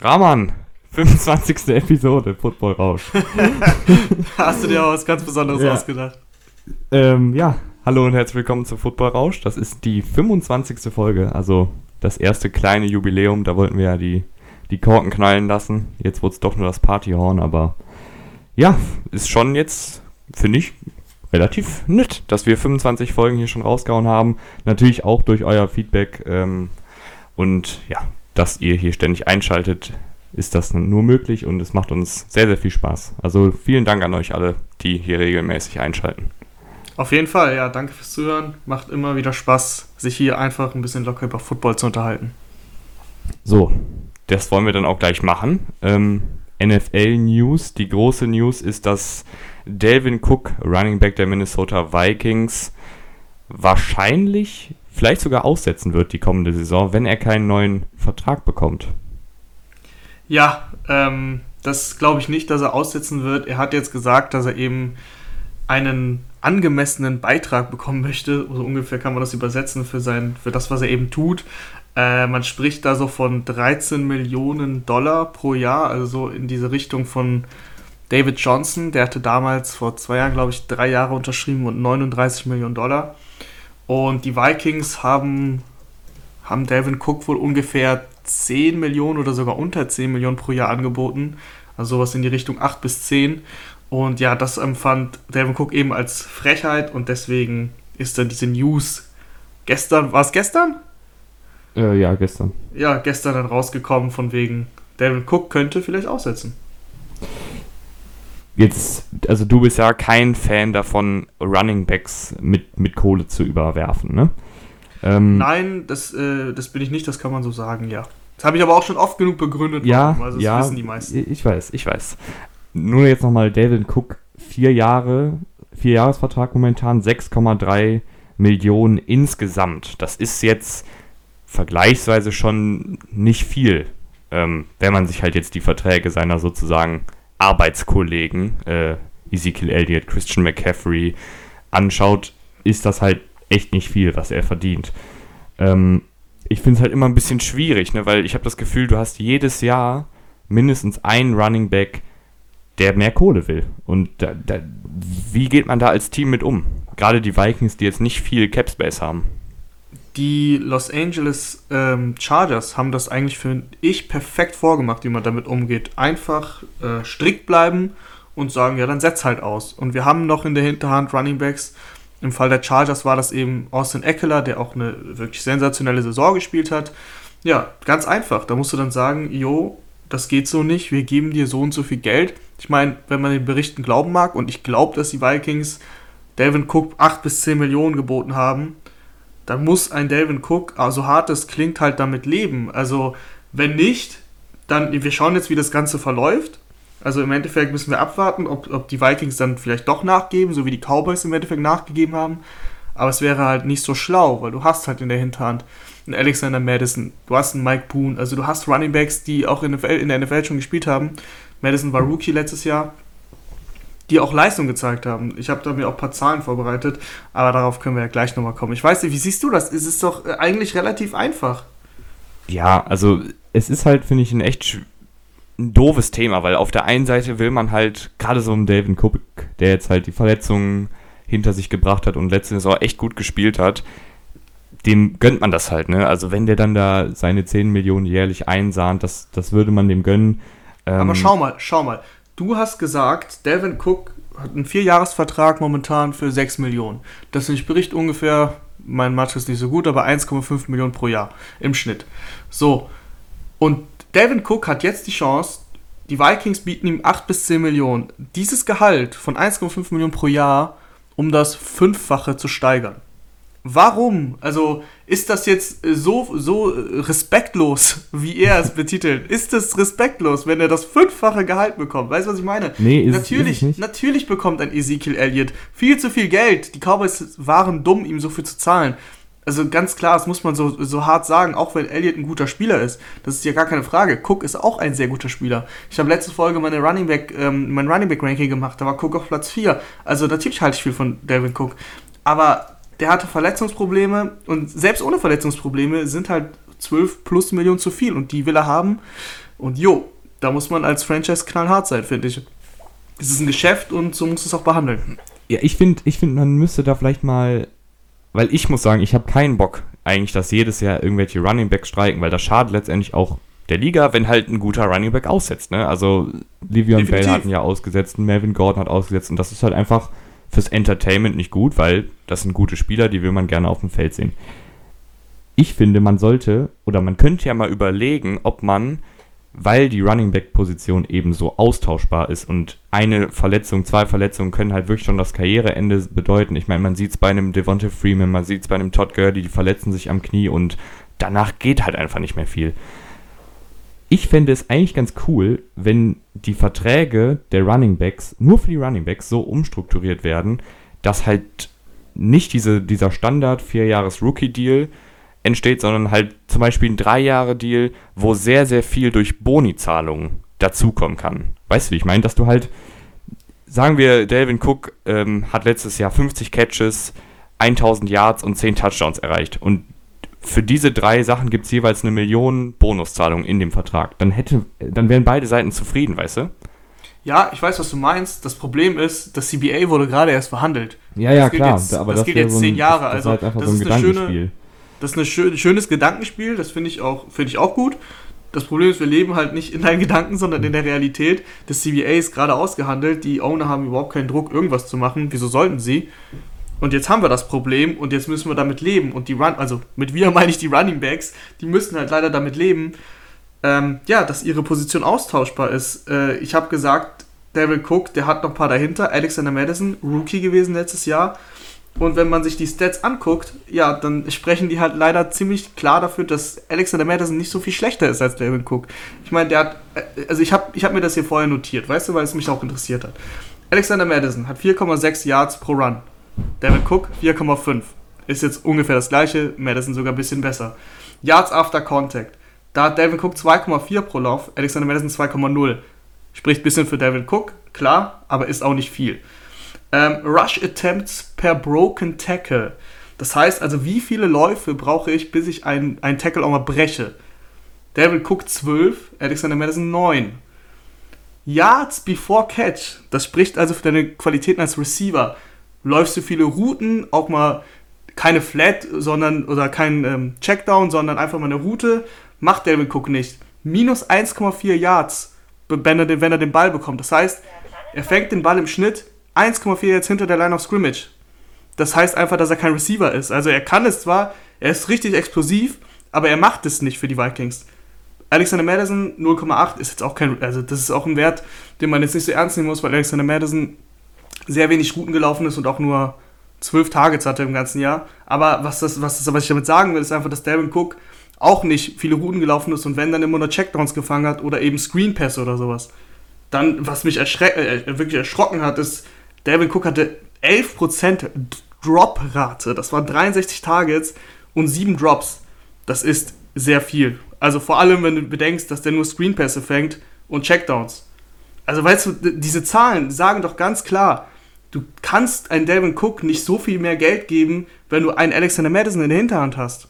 Rahman, 25. Episode Football Rausch. Hast du dir auch was ganz Besonderes Ja. ausgedacht? ähm, ja, hallo und herzlich willkommen zu Football Rausch. Das ist die 25. Folge, also das erste kleine Jubiläum. Da wollten wir ja die, die Korken knallen lassen. Jetzt wurde es doch nur das Partyhorn, aber ja, ist schon jetzt, finde ich, relativ nett, dass wir 25 Folgen hier schon rausgehauen haben. Natürlich auch durch euer Feedback ähm, und ja, dass ihr hier ständig einschaltet, ist das nur möglich und es macht uns sehr, sehr viel Spaß. Also vielen Dank an euch alle, die hier regelmäßig einschalten. Auf jeden Fall, ja, danke fürs Zuhören. Macht immer wieder Spaß, sich hier einfach ein bisschen locker über Football zu unterhalten. So, das wollen wir dann auch gleich machen. Ähm, NFL News, die große News ist, dass Delvin Cook, Running Back der Minnesota Vikings, wahrscheinlich vielleicht sogar aussetzen wird die kommende Saison, wenn er keinen neuen Vertrag bekommt. Ja, ähm, das glaube ich nicht, dass er aussetzen wird. Er hat jetzt gesagt, dass er eben einen angemessenen Beitrag bekommen möchte. So ungefähr kann man das übersetzen für, sein, für das, was er eben tut. Äh, man spricht da so von 13 Millionen Dollar pro Jahr, also so in diese Richtung von David Johnson. Der hatte damals vor zwei Jahren, glaube ich, drei Jahre unterschrieben und 39 Millionen Dollar. Und die Vikings haben, haben Delvin Cook wohl ungefähr 10 Millionen oder sogar unter 10 Millionen pro Jahr angeboten. Also sowas in die Richtung 8 bis 10. Und ja, das empfand Delvin Cook eben als Frechheit und deswegen ist dann diese News gestern, war es gestern? Äh, ja, gestern. Ja, gestern dann rausgekommen von wegen, Delvin Cook könnte vielleicht aussetzen. Jetzt, also du bist ja kein Fan davon, Running Backs mit, mit Kohle zu überwerfen, ne? Ähm, Nein, das, äh, das bin ich nicht, das kann man so sagen, ja. Das habe ich aber auch schon oft genug begründet, Ja, warum, also das ja, wissen die meisten. ich weiß, ich weiß. Nur jetzt nochmal David Cook, vier Jahre, vier Jahresvertrag momentan, 6,3 Millionen insgesamt. Das ist jetzt vergleichsweise schon nicht viel, ähm, wenn man sich halt jetzt die Verträge seiner sozusagen Arbeitskollegen, äh, Ezekiel Elliott, Christian McCaffrey, anschaut, ist das halt echt nicht viel, was er verdient. Ähm, ich finde es halt immer ein bisschen schwierig, ne, weil ich habe das Gefühl, du hast jedes Jahr mindestens einen Running Back, der mehr Kohle will. Und da, da, wie geht man da als Team mit um? Gerade die Vikings, die jetzt nicht viel Cap Space haben. Die Los Angeles ähm, Chargers haben das eigentlich, finde ich, perfekt vorgemacht, wie man damit umgeht. Einfach äh, strikt bleiben und sagen, ja, dann setz halt aus. Und wir haben noch in der Hinterhand Running Backs. Im Fall der Chargers war das eben Austin Eckler, der auch eine wirklich sensationelle Saison gespielt hat. Ja, ganz einfach. Da musst du dann sagen, jo, das geht so nicht, wir geben dir so und so viel Geld. Ich meine, wenn man den Berichten glauben mag, und ich glaube, dass die Vikings Delvin Cook 8 bis 10 Millionen geboten haben, dann muss ein Delvin Cook, so hart es klingt, halt damit leben. Also, wenn nicht, dann, wir schauen jetzt, wie das Ganze verläuft. Also im Endeffekt müssen wir abwarten, ob, ob die Vikings dann vielleicht doch nachgeben, so wie die Cowboys im Endeffekt nachgegeben haben. Aber es wäre halt nicht so schlau, weil du hast halt in der Hinterhand einen Alexander Madison, du hast einen Mike Boone, also du hast Running Backs, die auch in, NFL, in der NFL schon gespielt haben. Madison war Rookie letztes Jahr, die auch Leistung gezeigt haben. Ich habe da mir auch ein paar Zahlen vorbereitet, aber darauf können wir ja gleich nochmal kommen. Ich weiß nicht, wie siehst du das? Es ist doch äh, eigentlich relativ einfach. Ja, also es ist halt, finde ich, ein echt ein doofes Thema, weil auf der einen Seite will man halt, gerade so einen David Cook, der jetzt halt die Verletzungen hinter sich gebracht hat und letzte Saison echt gut gespielt hat, dem gönnt man das halt, ne? Also wenn der dann da seine 10 Millionen jährlich einsahnt, das, das würde man dem gönnen. Ähm, Aber schau mal, schau mal. Du hast gesagt, Devin Cook hat einen Vierjahresvertrag momentan für 6 Millionen. Das entspricht ungefähr, mein Mathe ist nicht so gut, aber 1,5 Millionen pro Jahr im Schnitt. So. Und Devin Cook hat jetzt die Chance, die Vikings bieten ihm 8 bis 10 Millionen. Dieses Gehalt von 1,5 Millionen pro Jahr, um das Fünffache zu steigern. Warum? Also ist das jetzt äh, so, so äh, respektlos, wie er es betitelt? Ist es respektlos, wenn er das fünffache Gehalt bekommt? Weißt du, was ich meine? Nee, ist- natürlich, ist es nicht. natürlich bekommt ein Ezekiel Elliott viel zu viel Geld. Die Cowboys waren dumm, ihm so viel zu zahlen. also ganz klar, das muss man so, so hart sagen, auch wenn Elliott ein guter Spieler ist, das ist ja gar keine Frage. Cook ist auch ein sehr guter Spieler. Ich habe letzte Folge meine Running Back, ähm, mein Running Back Ranking gemacht, da war Cook auf Platz 4. Also natürlich halte ich viel von Delvin Cook. Aber der hatte Verletzungsprobleme und selbst ohne Verletzungsprobleme sind halt 12 plus Millionen zu viel und die will er haben. Und jo, da muss man als Franchise knallhart sein, finde ich. Es ist ein Geschäft und so muss es auch behandeln. Ja, ich finde, ich find, man müsste da vielleicht mal, weil ich muss sagen, ich habe keinen Bock eigentlich, dass jedes Jahr irgendwelche Running Backs streiken, weil das schadet letztendlich auch der Liga, wenn halt ein guter Running Back aussetzt. Ne? Also Livion Bell hat ihn ja ausgesetzt, Melvin Gordon hat ausgesetzt und das ist halt einfach fürs Entertainment nicht gut, weil das sind gute Spieler, die will man gerne auf dem Feld sehen. Ich finde, man sollte oder man könnte ja mal überlegen, ob man weil die Running Back Position eben so austauschbar ist und eine Verletzung, zwei Verletzungen können halt wirklich schon das Karriereende bedeuten. Ich meine, man sieht es bei einem Devonta Freeman, man sieht es bei einem Todd Gurley, die verletzen sich am Knie und danach geht halt einfach nicht mehr viel. Ich fände es eigentlich ganz cool, wenn die Verträge der Running Backs nur für die Running Backs so umstrukturiert werden, dass halt nicht diese, dieser Standard 4 Jahres Rookie Deal entsteht, sondern halt zum Beispiel ein Drei-Jahre-Deal, wo sehr, sehr viel durch Boni-Zahlungen dazukommen kann. Weißt du, wie ich meine? Dass du halt, sagen wir, Delvin Cook ähm, hat letztes Jahr 50 Catches, 1000 Yards und 10 Touchdowns erreicht. Und für diese drei Sachen gibt es jeweils eine Million Bonuszahlung in dem Vertrag. Dann, hätte, dann wären beide Seiten zufrieden, weißt du? Ja, ich weiß, was du meinst. Das Problem ist, das CBA wurde gerade erst verhandelt. Ja, ja, klar. Jetzt, aber das, das geht jetzt so ein, zehn Jahre. Das, das also, halt das so ist ein schöne, das ist ein schön, schönes Gedankenspiel, das finde ich, auch, find ich auch gut. Das Problem ist, wir leben halt nicht in deinen Gedanken, sondern in der Realität. Das CBA ist gerade ausgehandelt, die Owner haben überhaupt keinen Druck, irgendwas zu machen. Wieso sollten sie? Und jetzt haben wir das Problem und jetzt müssen wir damit leben. Und die Run, also mit wir meine ich die Running Backs, die müssen halt leider damit leben, ähm, ja, dass ihre Position austauschbar ist. Äh, ich habe gesagt, Daryl Cook, der hat noch ein paar dahinter. Alexander Madison, Rookie gewesen letztes Jahr. Und wenn man sich die Stats anguckt, ja, dann sprechen die halt leider ziemlich klar dafür, dass Alexander Madison nicht so viel schlechter ist als Devin Cook. Ich meine, der hat, äh, also ich habe ich hab mir das hier vorher notiert, weißt du, weil es mich auch interessiert hat. Alexander Madison hat 4,6 Yards pro Run. Devin Cook 4,5. Ist jetzt ungefähr das gleiche, Madison sogar ein bisschen besser. Yards after Contact. Da hat Devin Cook 2,4 pro Lauf, Alexander Madison 2,0. Spricht ein bisschen für Devin Cook, klar, aber ist auch nicht viel. Ähm, Rush Attempts per Broken Tackle. Das heißt also, wie viele Läufe brauche ich, bis ich einen, einen Tackle auch mal breche? David Cook 12, Alexander Madison 9. Yards before Catch. Das spricht also für deine Qualitäten als Receiver. Läufst du viele Routen, auch mal keine Flat, sondern oder kein ähm, Checkdown, sondern einfach mal eine Route, macht David Cook nicht. Minus 1,4 Yards, wenn er, wenn er den Ball bekommt. Das heißt, er fängt den Ball im Schnitt 1,4 jetzt hinter der Line of Scrimmage. Das heißt einfach, dass er kein Receiver ist. Also er kann es zwar, er ist richtig explosiv, aber er macht es nicht für die Vikings. Alexander Madison 0,8 ist jetzt auch kein, also das ist auch ein Wert, den man jetzt nicht so ernst nehmen muss, weil Alexander Madison sehr wenig Routen gelaufen ist und auch nur 12 Targets hatte im ganzen Jahr. Aber was, das, was, das, was ich damit sagen will, ist einfach, dass Devin Cook auch nicht viele Routen gelaufen ist und wenn dann immer nur Checkdowns gefangen hat oder eben Screen Pass oder sowas. Dann, was mich erschre äh, wirklich erschrocken hat, ist, Devin Cook hatte 11% Drop-Rate. Das waren 63 Targets und 7 Drops. Das ist sehr viel. Also vor allem, wenn du bedenkst, dass der nur Screenpässe fängt und Checkdowns. Also weißt du, diese Zahlen sagen doch ganz klar, du kannst einen Devin Cook nicht so viel mehr Geld geben, wenn du einen Alexander Madison in der Hinterhand hast.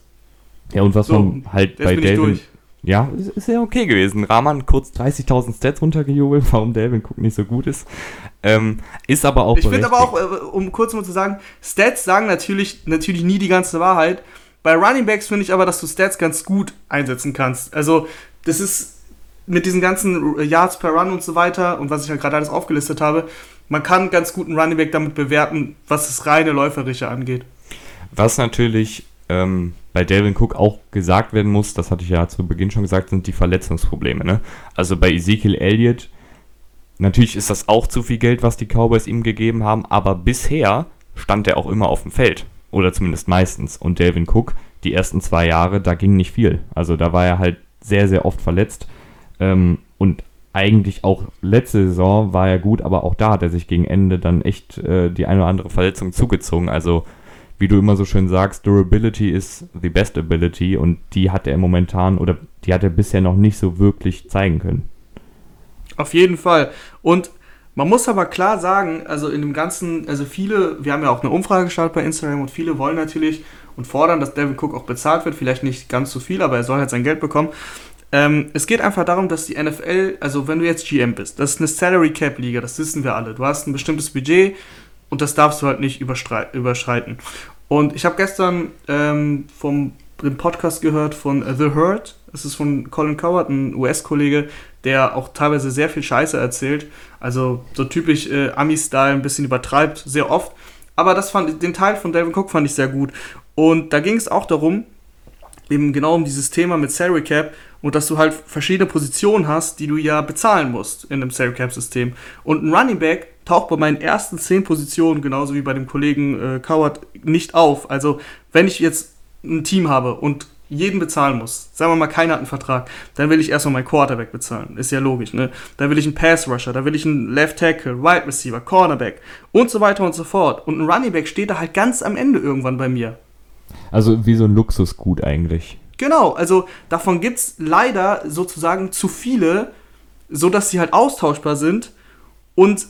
Ja, und was so, man halt bei Devin, ja, ist ja okay gewesen. Rahman kurz 30.000 Stats runtergejubelt, warum Delvin Cook nicht so gut ist. Ähm, ist aber auch. Ich finde aber auch, äh, um kurz mal zu sagen, Stats sagen natürlich, natürlich nie die ganze Wahrheit. Bei Running Backs finde ich aber, dass du Stats ganz gut einsetzen kannst. Also, das ist mit diesen ganzen Yards per Run und so weiter und was ich ja gerade alles aufgelistet habe, man kann ganz guten Running Back damit bewerten, was das reine Läuferische angeht. Was natürlich ähm, bei Delvin Cook auch gesagt werden muss, das hatte ich ja zu Beginn schon gesagt, sind die Verletzungsprobleme. Ne? Also bei Ezekiel Elliott, natürlich ist das auch zu viel Geld, was die Cowboys ihm gegeben haben, aber bisher stand er auch immer auf dem Feld. Oder zumindest meistens. Und Delvin Cook, die ersten zwei Jahre, da ging nicht viel. Also da war er halt sehr, sehr oft verletzt. Ähm, und eigentlich auch letzte Saison war er gut, aber auch da hat er sich gegen Ende dann echt äh, die eine oder andere Verletzung zugezogen. Also wie du immer so schön sagst, Durability is the best ability und die hat er momentan oder die hat er bisher noch nicht so wirklich zeigen können. Auf jeden Fall. Und man muss aber klar sagen, also in dem ganzen, also viele, wir haben ja auch eine Umfrage gestartet bei Instagram und viele wollen natürlich und fordern, dass Devin Cook auch bezahlt wird. Vielleicht nicht ganz so viel, aber er soll halt sein Geld bekommen. Ähm, es geht einfach darum, dass die NFL, also wenn du jetzt GM bist, das ist eine Salary Cap Liga, das wissen wir alle. Du hast ein bestimmtes Budget und das darfst du halt nicht überschreiten. Und ich habe gestern ähm, vom dem Podcast gehört von The Hurt. Das ist von Colin Coward, ein US-Kollege, der auch teilweise sehr viel Scheiße erzählt. Also so typisch äh, Ami-Style, ein bisschen übertreibt, sehr oft. Aber das fand, den Teil von Devin Cook fand ich sehr gut. Und da ging es auch darum, eben genau um dieses Thema mit Salary Cap und dass du halt verschiedene Positionen hast, die du ja bezahlen musst in einem Salary Cap System. Und ein Running Back taucht bei meinen ersten zehn Positionen, genauso wie bei dem Kollegen äh, Coward, nicht auf. Also wenn ich jetzt ein Team habe und jeden bezahlen muss, sagen wir mal, keiner hat einen Vertrag, dann will ich erstmal meinen Quarterback bezahlen. Ist ja logisch, ne? Dann will ich einen Pass Rusher, da will ich einen Left Tackle, Wide Receiver, Cornerback und so weiter und so fort. Und ein Running Back steht da halt ganz am Ende irgendwann bei mir. Also wie so ein Luxusgut eigentlich. Genau, also davon gibt es leider sozusagen zu viele, sodass sie halt austauschbar sind und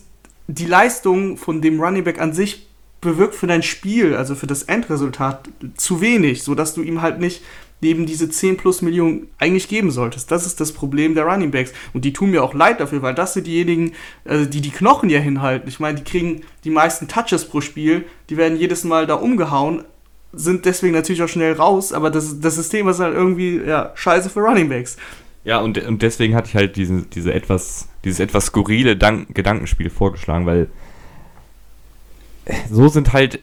die Leistung von dem Running Back an sich bewirkt für dein Spiel, also für das Endresultat, zu wenig, sodass du ihm halt nicht neben diese 10 plus Millionen eigentlich geben solltest. Das ist das Problem der Running Backs. Und die tun mir auch leid dafür, weil das sind diejenigen, also die die Knochen ja hinhalten. Ich meine, die kriegen die meisten Touches pro Spiel, die werden jedes Mal da umgehauen, sind deswegen natürlich auch schnell raus, aber das, das System ist halt irgendwie ja, scheiße für Running Backs. Ja, und, und deswegen hatte ich halt diese, diese etwas, dieses etwas skurrile Dank Gedankenspiel vorgeschlagen, weil so sind halt,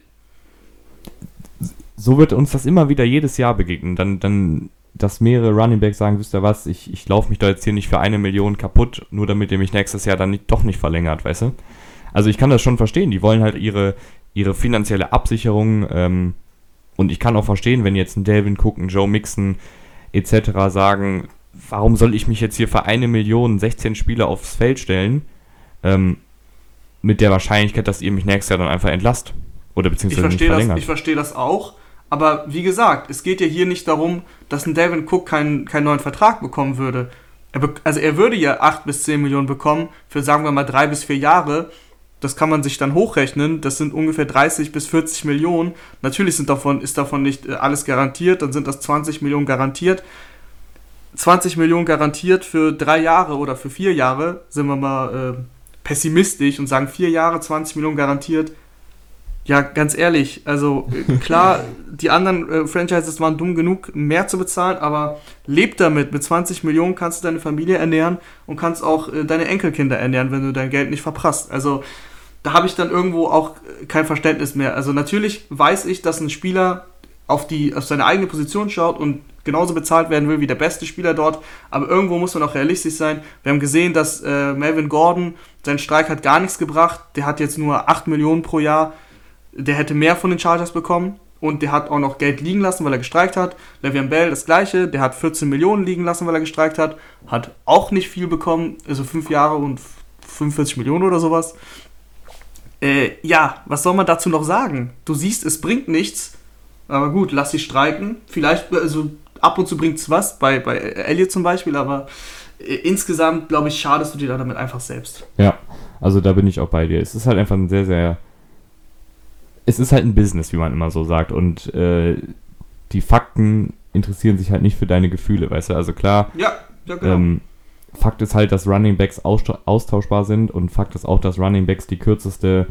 so wird uns das immer wieder jedes Jahr begegnen. Dann, dann, dass mehrere Running Backs sagen, wisst ihr was, ich, ich laufe mich da jetzt hier nicht für eine Million kaputt, nur damit ihr mich nächstes Jahr dann nicht, doch nicht verlängert, weißt du? Also ich kann das schon verstehen, die wollen halt ihre, ihre finanzielle Absicherung ähm, und ich kann auch verstehen, wenn jetzt ein Delvin Cook, ein Joe Mixon etc. sagen, warum soll ich mich jetzt hier für eine Million 16 Spieler aufs Feld stellen? Ähm, mit der Wahrscheinlichkeit, dass ihr mich nächstes Jahr dann einfach entlasst. Oder beziehungsweise ich verstehe das, Ich verstehe das auch. Aber wie gesagt, es geht ja hier nicht darum, dass ein Devin Cook keinen, keinen neuen Vertrag bekommen würde. Er be also er würde ja 8 bis 10 Millionen bekommen für, sagen wir mal, 3 bis 4 Jahre. Das kann man sich dann hochrechnen. Das sind ungefähr 30 bis 40 Millionen. Natürlich sind davon, ist davon nicht äh, alles garantiert. Dann sind das 20 Millionen garantiert. 20 Millionen garantiert für drei Jahre oder für vier Jahre, sind wir mal äh, pessimistisch und sagen vier Jahre, 20 Millionen garantiert. Ja, ganz ehrlich, also äh, klar, die anderen äh, Franchises waren dumm genug, mehr zu bezahlen, aber leb damit. Mit 20 Millionen kannst du deine Familie ernähren und kannst auch äh, deine Enkelkinder ernähren, wenn du dein Geld nicht verprasst. Also da habe ich dann irgendwo auch äh, kein Verständnis mehr. Also natürlich weiß ich, dass ein Spieler auf, die, auf seine eigene Position schaut und genauso bezahlt werden will wie der beste Spieler dort. Aber irgendwo muss man auch realistisch sein. Wir haben gesehen, dass äh, Melvin Gordon, sein Streik hat gar nichts gebracht. Der hat jetzt nur 8 Millionen pro Jahr. Der hätte mehr von den Chargers bekommen. Und der hat auch noch Geld liegen lassen, weil er gestreikt hat. Le'Veon Bell das gleiche. Der hat 14 Millionen liegen lassen, weil er gestreikt hat. Hat auch nicht viel bekommen. Also 5 Jahre und 45 Millionen oder sowas. Äh, ja, was soll man dazu noch sagen? Du siehst, es bringt nichts. Aber gut, lass sie streiken. Vielleicht, also ab und zu bringt es was, bei, bei Elliot zum Beispiel, aber äh, insgesamt, glaube ich, schadest du dir damit einfach selbst. Ja, also da bin ich auch bei dir. Es ist halt einfach ein sehr, sehr. Es ist halt ein Business, wie man immer so sagt. Und äh, die Fakten interessieren sich halt nicht für deine Gefühle, weißt du? Also klar. Ja, ja genau. Ähm, Fakt ist halt, dass Running Backs austauschbar sind und Fakt ist auch, dass Running Backs die kürzeste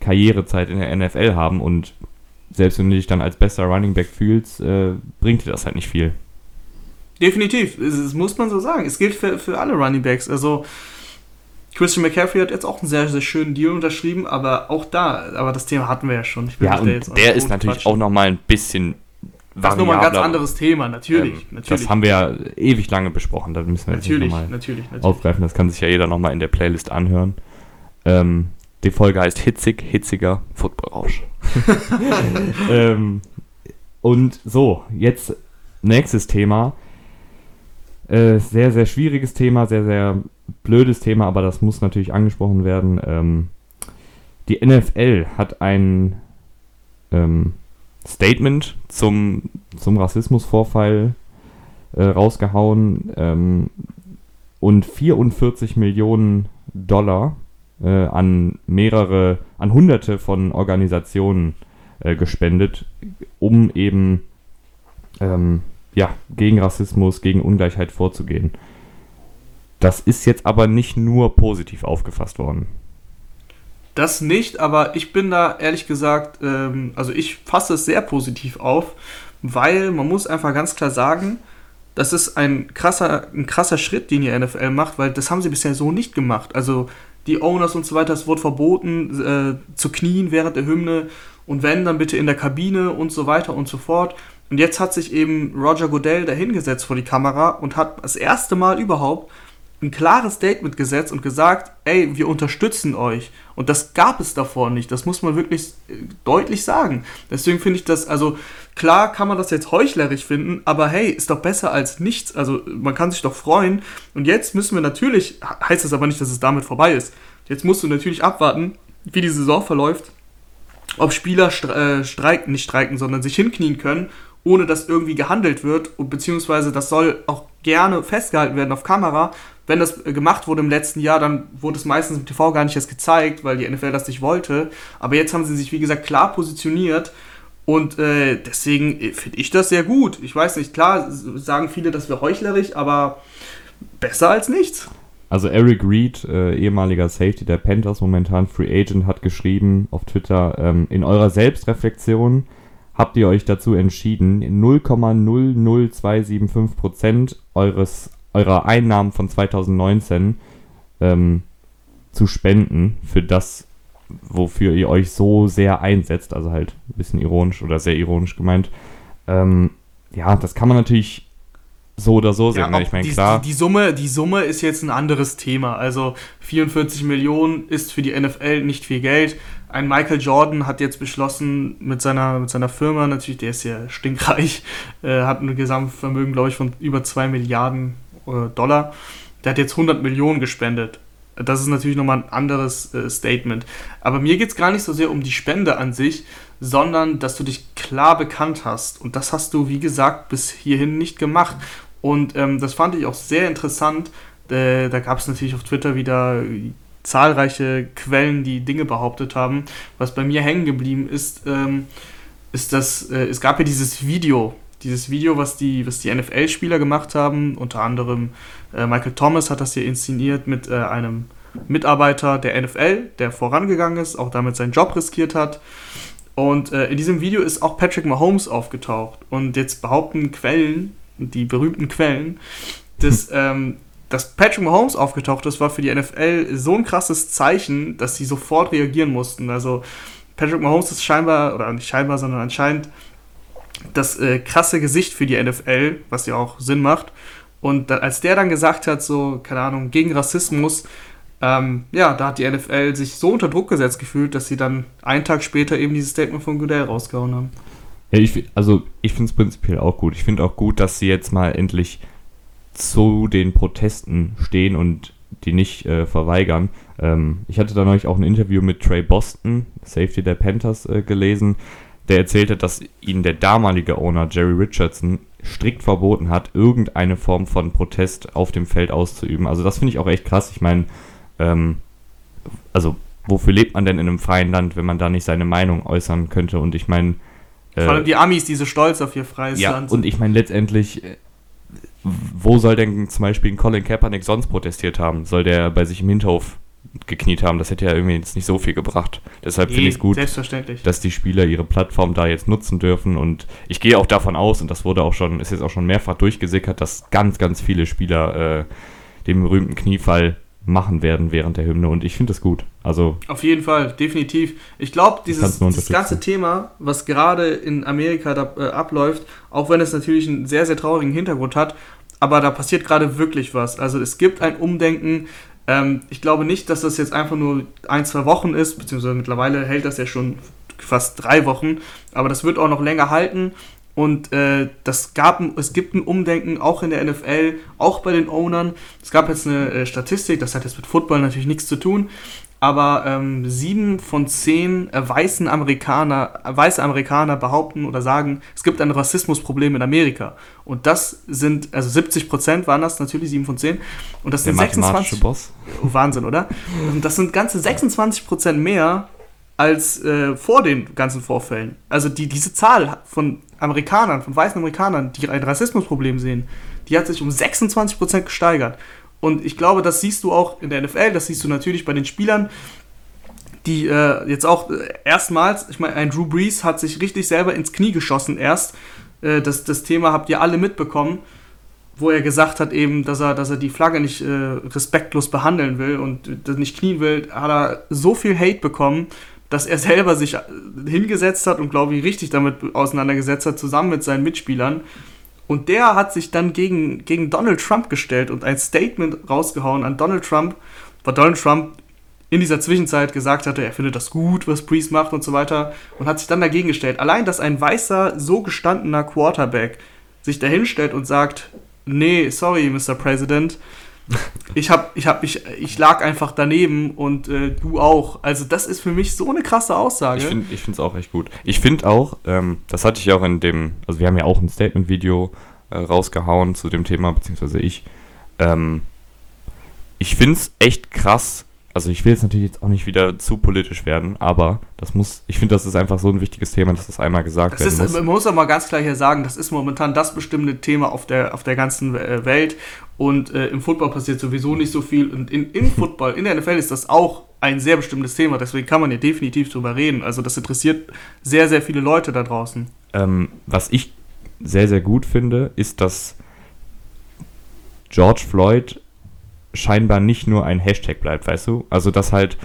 Karrierezeit in der NFL haben und selbst wenn du dich dann als bester Running Back fühlst, äh, bringt dir das halt nicht viel. Definitiv, das muss man so sagen. Es gilt für, für alle Running Backs. Also Christian McCaffrey hat jetzt auch einen sehr, sehr schönen Deal unterschrieben, aber auch da, aber das Thema hatten wir ja schon. ja, und der ist natürlich auch nochmal ein bisschen das ist nochmal ein ganz anderes Thema, natürlich, ähm, natürlich. Das haben wir ja ewig lange besprochen, da müssen wir natürlich, jetzt natürlich, natürlich, aufgreifen. Das kann sich ja jeder nochmal in der Playlist anhören. Ähm, die Folge heißt Hitzig, Hitziger Footballrausch. ähm, und so, jetzt nächstes Thema. Äh, sehr, sehr schwieriges Thema, sehr, sehr blödes Thema, aber das muss natürlich angesprochen werden. Ähm, die NFL hat ein, ähm, Statement zum, zum Rassismusvorfall äh, rausgehauen ähm, und 44 Millionen Dollar äh, an mehrere, an hunderte von Organisationen äh, gespendet, um eben ähm, ja, gegen Rassismus, gegen Ungleichheit vorzugehen. Das ist jetzt aber nicht nur positiv aufgefasst worden. Das nicht, aber ich bin da ehrlich gesagt, ähm, also ich fasse es sehr positiv auf, weil man muss einfach ganz klar sagen, das ist ein krasser, ein krasser Schritt, den die NFL macht, weil das haben sie bisher so nicht gemacht. Also die Owners und so weiter, es wurde verboten äh, zu knien während der Hymne und wenn, dann bitte in der Kabine und so weiter und so fort. Und jetzt hat sich eben Roger Goodell dahingesetzt vor die Kamera und hat das erste Mal überhaupt ein klares Statement gesetzt und gesagt, ey, wir unterstützen euch. Und das gab es davor nicht. Das muss man wirklich äh, deutlich sagen. Deswegen finde ich das, also klar kann man das jetzt heuchlerisch finden, aber hey, ist doch besser als nichts. Also man kann sich doch freuen. Und jetzt müssen wir natürlich, heißt das aber nicht, dass es damit vorbei ist. Jetzt musst du natürlich abwarten, wie die Saison verläuft, ob Spieler äh, streiken, nicht streiken, sondern sich hinknien können ohne dass irgendwie gehandelt wird, beziehungsweise das soll auch gerne festgehalten werden auf Kamera. Wenn das äh, gemacht wurde im letzten Jahr, dann wurde es meistens im TV gar nicht erst gezeigt, weil die NFL das nicht wollte. Aber jetzt haben sie sich, wie gesagt, klar positioniert und äh, deswegen äh, finde ich das sehr gut. Ich weiß nicht, klar sagen viele, das wäre heuchlerisch, aber besser als nichts. Also Eric Reed, äh, ehemaliger Safety der Panthers, momentan Free Agent, hat geschrieben auf Twitter, ähm, in eurer Selbstreflexion habt ihr euch dazu entschieden, 0,00275% eures, eurer Einnahmen von 2019 ähm, zu spenden für das, wofür ihr euch so sehr einsetzt. Also halt ein bisschen ironisch oder sehr ironisch gemeint. Ähm, ja, das kann man natürlich so oder so sehen. Ja, ne? ich meine, klar. Die, die, Summe, die Summe ist jetzt ein anderes Thema. Also 44 Millionen ist für die NFL nicht viel Geld. Ein Michael Jordan hat jetzt beschlossen, mit seiner, mit seiner Firma, natürlich, der ist ja stinkreich, äh, hat ein Gesamtvermögen, glaube ich, von über 2 Milliarden äh, Dollar. Der hat jetzt 100 Millionen gespendet. Das ist natürlich nochmal ein anderes äh, Statement. Aber mir geht es gar nicht so sehr um die Spende an sich, sondern dass du dich klar bekannt hast. Und das hast du, wie gesagt, bis hierhin nicht gemacht. Und ähm, das fand ich auch sehr interessant. Äh, da gab es natürlich auf Twitter wieder zahlreiche Quellen, die Dinge behauptet haben. Was bei mir hängen geblieben ist, ähm, ist, dass äh, es gab ja dieses Video, dieses Video, was die, was die NFL-Spieler gemacht haben. Unter anderem äh, Michael Thomas hat das hier inszeniert mit äh, einem Mitarbeiter der NFL, der vorangegangen ist, auch damit seinen Job riskiert hat. Und äh, in diesem Video ist auch Patrick Mahomes aufgetaucht. Und jetzt behaupten Quellen, die berühmten Quellen, dass, ähm, dass Patrick Mahomes aufgetaucht ist, war für die NFL so ein krasses Zeichen, dass sie sofort reagieren mussten. Also Patrick Mahomes ist scheinbar, oder nicht scheinbar, sondern anscheinend das äh, krasse Gesicht für die NFL, was ja auch Sinn macht. Und da, als der dann gesagt hat, so, keine Ahnung, gegen Rassismus, ähm, ja, da hat die NFL sich so unter Druck gesetzt gefühlt, dass sie dann einen Tag später eben dieses Statement von Goodell rausgehauen haben. Ja, ich, also ich finde es prinzipiell auch gut. Ich finde auch gut, dass sie jetzt mal endlich zu den Protesten stehen und die nicht äh, verweigern. Ähm, ich hatte da neulich auch ein Interview mit Trey Boston, Safety der Panthers, äh, gelesen. Der erzählte, dass ihnen der damalige Owner Jerry Richardson strikt verboten hat, irgendeine Form von Protest auf dem Feld auszuüben. Also das finde ich auch echt krass. Ich meine, ähm, also wofür lebt man denn in einem freien Land, wenn man da nicht seine Meinung äußern könnte? Und ich meine, vor allem die Amis, die so stolz auf ihr freies ja, Land sind. Und ich meine, letztendlich, äh, wo soll denn zum Beispiel ein Colin Kaepernick sonst protestiert haben? Soll der bei sich im Hinterhof gekniet haben? Das hätte ja irgendwie jetzt nicht so viel gebracht. Deshalb finde ich es gut, dass die Spieler ihre Plattform da jetzt nutzen dürfen. Und ich gehe auch davon aus, und das wurde auch schon, ist jetzt auch schon mehrfach durchgesickert, dass ganz, ganz viele Spieler äh, den berühmten Kniefall machen werden während der Hymne und ich finde das gut. Also auf jeden Fall, definitiv. Ich glaube, dieses, dieses ganze Thema, was gerade in Amerika da, äh, abläuft, auch wenn es natürlich einen sehr, sehr traurigen Hintergrund hat, aber da passiert gerade wirklich was. Also es gibt ein Umdenken. Ähm, ich glaube nicht, dass das jetzt einfach nur ein, zwei Wochen ist, beziehungsweise mittlerweile hält das ja schon fast drei Wochen, aber das wird auch noch länger halten und äh, das gab, es gibt ein Umdenken auch in der NFL, auch bei den Ownern. Es gab jetzt eine äh, Statistik, das hat jetzt mit Football natürlich nichts zu tun, aber ähm, sieben von zehn äh, weißen Amerikaner, äh, weiße Amerikaner behaupten oder sagen, es gibt ein Rassismusproblem in Amerika. Und das sind, also 70 Prozent waren das natürlich, sieben von zehn. Und das Der sind 26. Boss. Oh, Wahnsinn, oder? Und das sind ganze 26 Prozent mehr als äh, vor den ganzen Vorfällen. Also die, diese Zahl von Amerikanern, von weißen Amerikanern, die ein Rassismusproblem sehen, die hat sich um 26 Prozent gesteigert. Und ich glaube, das siehst du auch in der NFL, das siehst du natürlich bei den Spielern, die äh, jetzt auch äh, erstmals, ich meine, ein Drew Brees hat sich richtig selber ins Knie geschossen erst. Äh, das, das Thema habt ihr alle mitbekommen, wo er gesagt hat eben, dass er, dass er die Flagge nicht äh, respektlos behandeln will und nicht knien will, hat er so viel Hate bekommen, dass er selber sich äh, hingesetzt hat und glaube ich richtig damit auseinandergesetzt hat, zusammen mit seinen Mitspielern und der hat sich dann gegen, gegen Donald Trump gestellt und ein Statement rausgehauen an Donald Trump, weil Donald Trump in dieser Zwischenzeit gesagt hatte, er findet das gut, was Breeze macht und so weiter und hat sich dann dagegen gestellt. Allein, dass ein weißer, so gestandener Quarterback sich dahinstellt und sagt, nee, sorry, Mr. President, ich hab, ich hab, ich, ich lag einfach daneben und äh, du auch. Also das ist für mich so eine krasse Aussage. Ich finde es auch echt gut. Ich finde auch, ähm, das hatte ich auch in dem, also wir haben ja auch ein Statement-Video äh, rausgehauen zu dem Thema, beziehungsweise ich. Ähm, ich finde es echt krass, also ich will jetzt natürlich jetzt auch nicht wieder zu politisch werden, aber das muss, ich finde, das ist einfach so ein wichtiges Thema, dass das einmal gesagt das werden ist, muss. Man muss aber ganz klar hier sagen, das ist momentan das bestimmte Thema auf der, auf der ganzen äh, Welt und äh, im Football passiert sowieso nicht so viel und in, im Football, in der NFL ist das auch ein sehr bestimmtes Thema, deswegen kann man ja definitiv drüber reden. Also das interessiert sehr, sehr viele Leute da draußen. Ähm, was ich sehr, sehr gut finde, ist, dass George Floyd scheinbar nicht nur ein Hashtag bleibt, weißt du? Also, dass halt,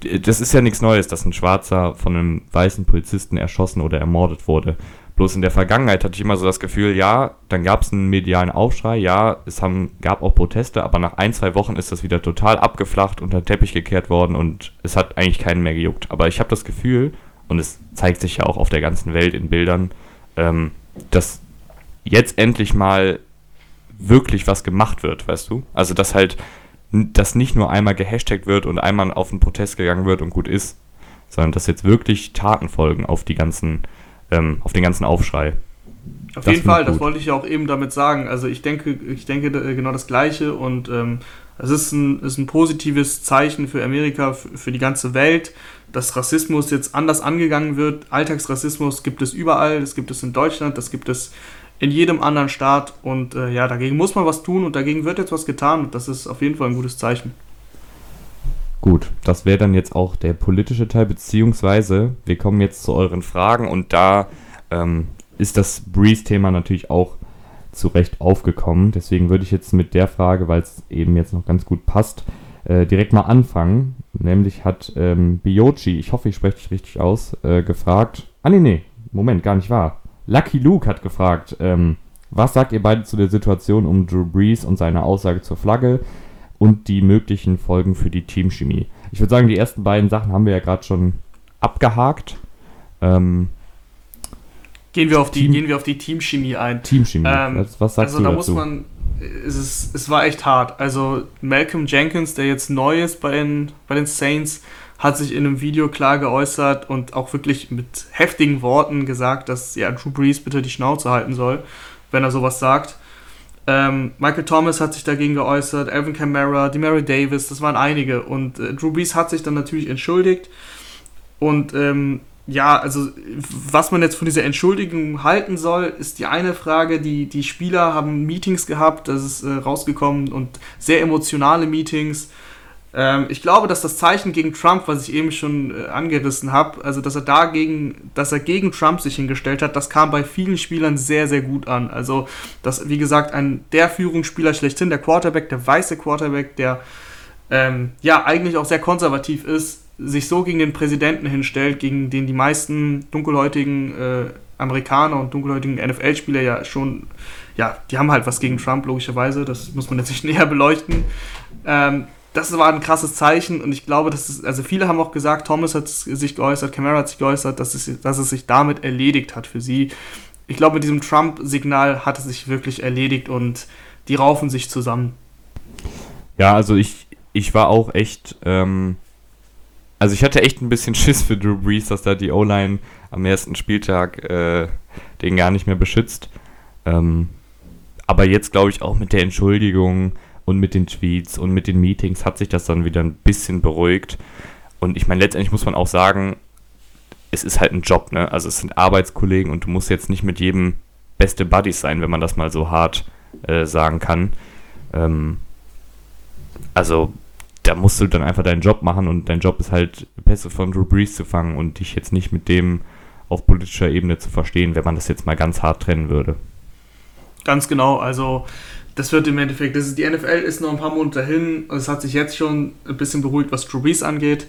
das ist ja nichts Neues, dass ein Schwarzer von einem weißen Polizisten erschossen oder ermordet wurde. Bloß in der Vergangenheit hatte ich immer so das Gefühl, ja, dann gab es einen medialen Aufschrei, ja, es haben, gab auch Proteste, aber nach ein, zwei Wochen ist das wieder total abgeflacht, unter den Teppich gekehrt worden und es hat eigentlich keinen mehr gejuckt. Aber ich habe das Gefühl, und es zeigt sich ja auch auf der ganzen Welt in Bildern, ähm, dass jetzt endlich mal wirklich was gemacht wird, weißt du? Also, dass halt dass nicht nur einmal gehashtagt wird und einmal auf einen Protest gegangen wird und gut ist, sondern dass jetzt wirklich Taten folgen auf die ganzen, ähm, auf den ganzen Aufschrei. Auf das jeden Fall, das wollte ich ja auch eben damit sagen. Also ich denke, ich denke genau das Gleiche und ähm, es ist ein, ist ein positives Zeichen für Amerika, für, für die ganze Welt, dass Rassismus jetzt anders angegangen wird. Alltagsrassismus gibt es überall, das gibt es in Deutschland, das gibt es in jedem anderen Staat. Und äh, ja, dagegen muss man was tun und dagegen wird jetzt was getan. Und das ist auf jeden Fall ein gutes Zeichen. Gut, das wäre dann jetzt auch der politische Teil, beziehungsweise wir kommen jetzt zu euren Fragen und da ähm, ist das Breeze-Thema natürlich auch zu Recht aufgekommen. Deswegen würde ich jetzt mit der Frage, weil es eben jetzt noch ganz gut passt, äh, direkt mal anfangen. Nämlich hat ähm, Biochi, ich hoffe, ich spreche dich richtig aus, äh, gefragt. Ah, nee, nee, Moment, gar nicht wahr. Lucky Luke hat gefragt, ähm, was sagt ihr beide zu der Situation um Drew Brees und seine Aussage zur Flagge und die möglichen Folgen für die Teamchemie? Ich würde sagen, die ersten beiden Sachen haben wir ja gerade schon abgehakt. Ähm, gehen, wir auf die, Team, gehen wir auf die Teamchemie ein. Teamchemie, ähm, was sagst also du da dazu? muss man, es, ist, es war echt hart. Also Malcolm Jenkins, der jetzt neu ist bei den, bei den Saints, hat sich in einem Video klar geäußert und auch wirklich mit heftigen Worten gesagt, dass ja Drew Brees bitte die Schnauze halten soll, wenn er sowas sagt. Ähm, Michael Thomas hat sich dagegen geäußert, Alvin Kamara, Demary Davis, das waren einige. Und äh, Drew Brees hat sich dann natürlich entschuldigt. Und ähm, ja, also was man jetzt von dieser Entschuldigung halten soll, ist die eine Frage. Die, die Spieler haben Meetings gehabt, das ist äh, rausgekommen und sehr emotionale Meetings. Ähm, ich glaube, dass das Zeichen gegen Trump, was ich eben schon äh, angerissen habe, also dass er dagegen, dass er gegen Trump sich hingestellt hat, das kam bei vielen Spielern sehr, sehr gut an. Also, dass, wie gesagt, ein der Führungsspieler schlechthin, der Quarterback, der weiße Quarterback, der ähm, ja eigentlich auch sehr konservativ ist, sich so gegen den Präsidenten hinstellt, gegen den die meisten dunkelhäutigen äh, Amerikaner und dunkelhäutigen NFL-Spieler ja schon, ja, die haben halt was gegen Trump, logischerweise, das muss man jetzt nicht näher beleuchten. Ähm, das war ein krasses Zeichen und ich glaube, dass es, also viele haben auch gesagt, Thomas hat sich geäußert, Camara hat sich geäußert, dass es, dass es sich damit erledigt hat für sie. Ich glaube, mit diesem Trump-Signal hat es sich wirklich erledigt und die raufen sich zusammen. Ja, also ich, ich war auch echt ähm, also ich hatte echt ein bisschen Schiss für Drew Brees, dass da die O-Line am ersten Spieltag äh, den gar nicht mehr beschützt. Ähm, aber jetzt glaube ich auch mit der Entschuldigung und mit den Tweets und mit den Meetings hat sich das dann wieder ein bisschen beruhigt. Und ich meine, letztendlich muss man auch sagen, es ist halt ein Job, ne? Also es sind Arbeitskollegen und du musst jetzt nicht mit jedem beste Buddies sein, wenn man das mal so hart äh, sagen kann. Ähm, also da musst du dann einfach deinen Job machen und dein Job ist halt, Pässe von Drew Brees zu fangen und dich jetzt nicht mit dem auf politischer Ebene zu verstehen, wenn man das jetzt mal ganz hart trennen würde. Ganz genau, also das wird im Endeffekt, das ist, die NFL ist noch ein paar Monate hin es hat sich jetzt schon ein bisschen beruhigt, was Drew Brees angeht.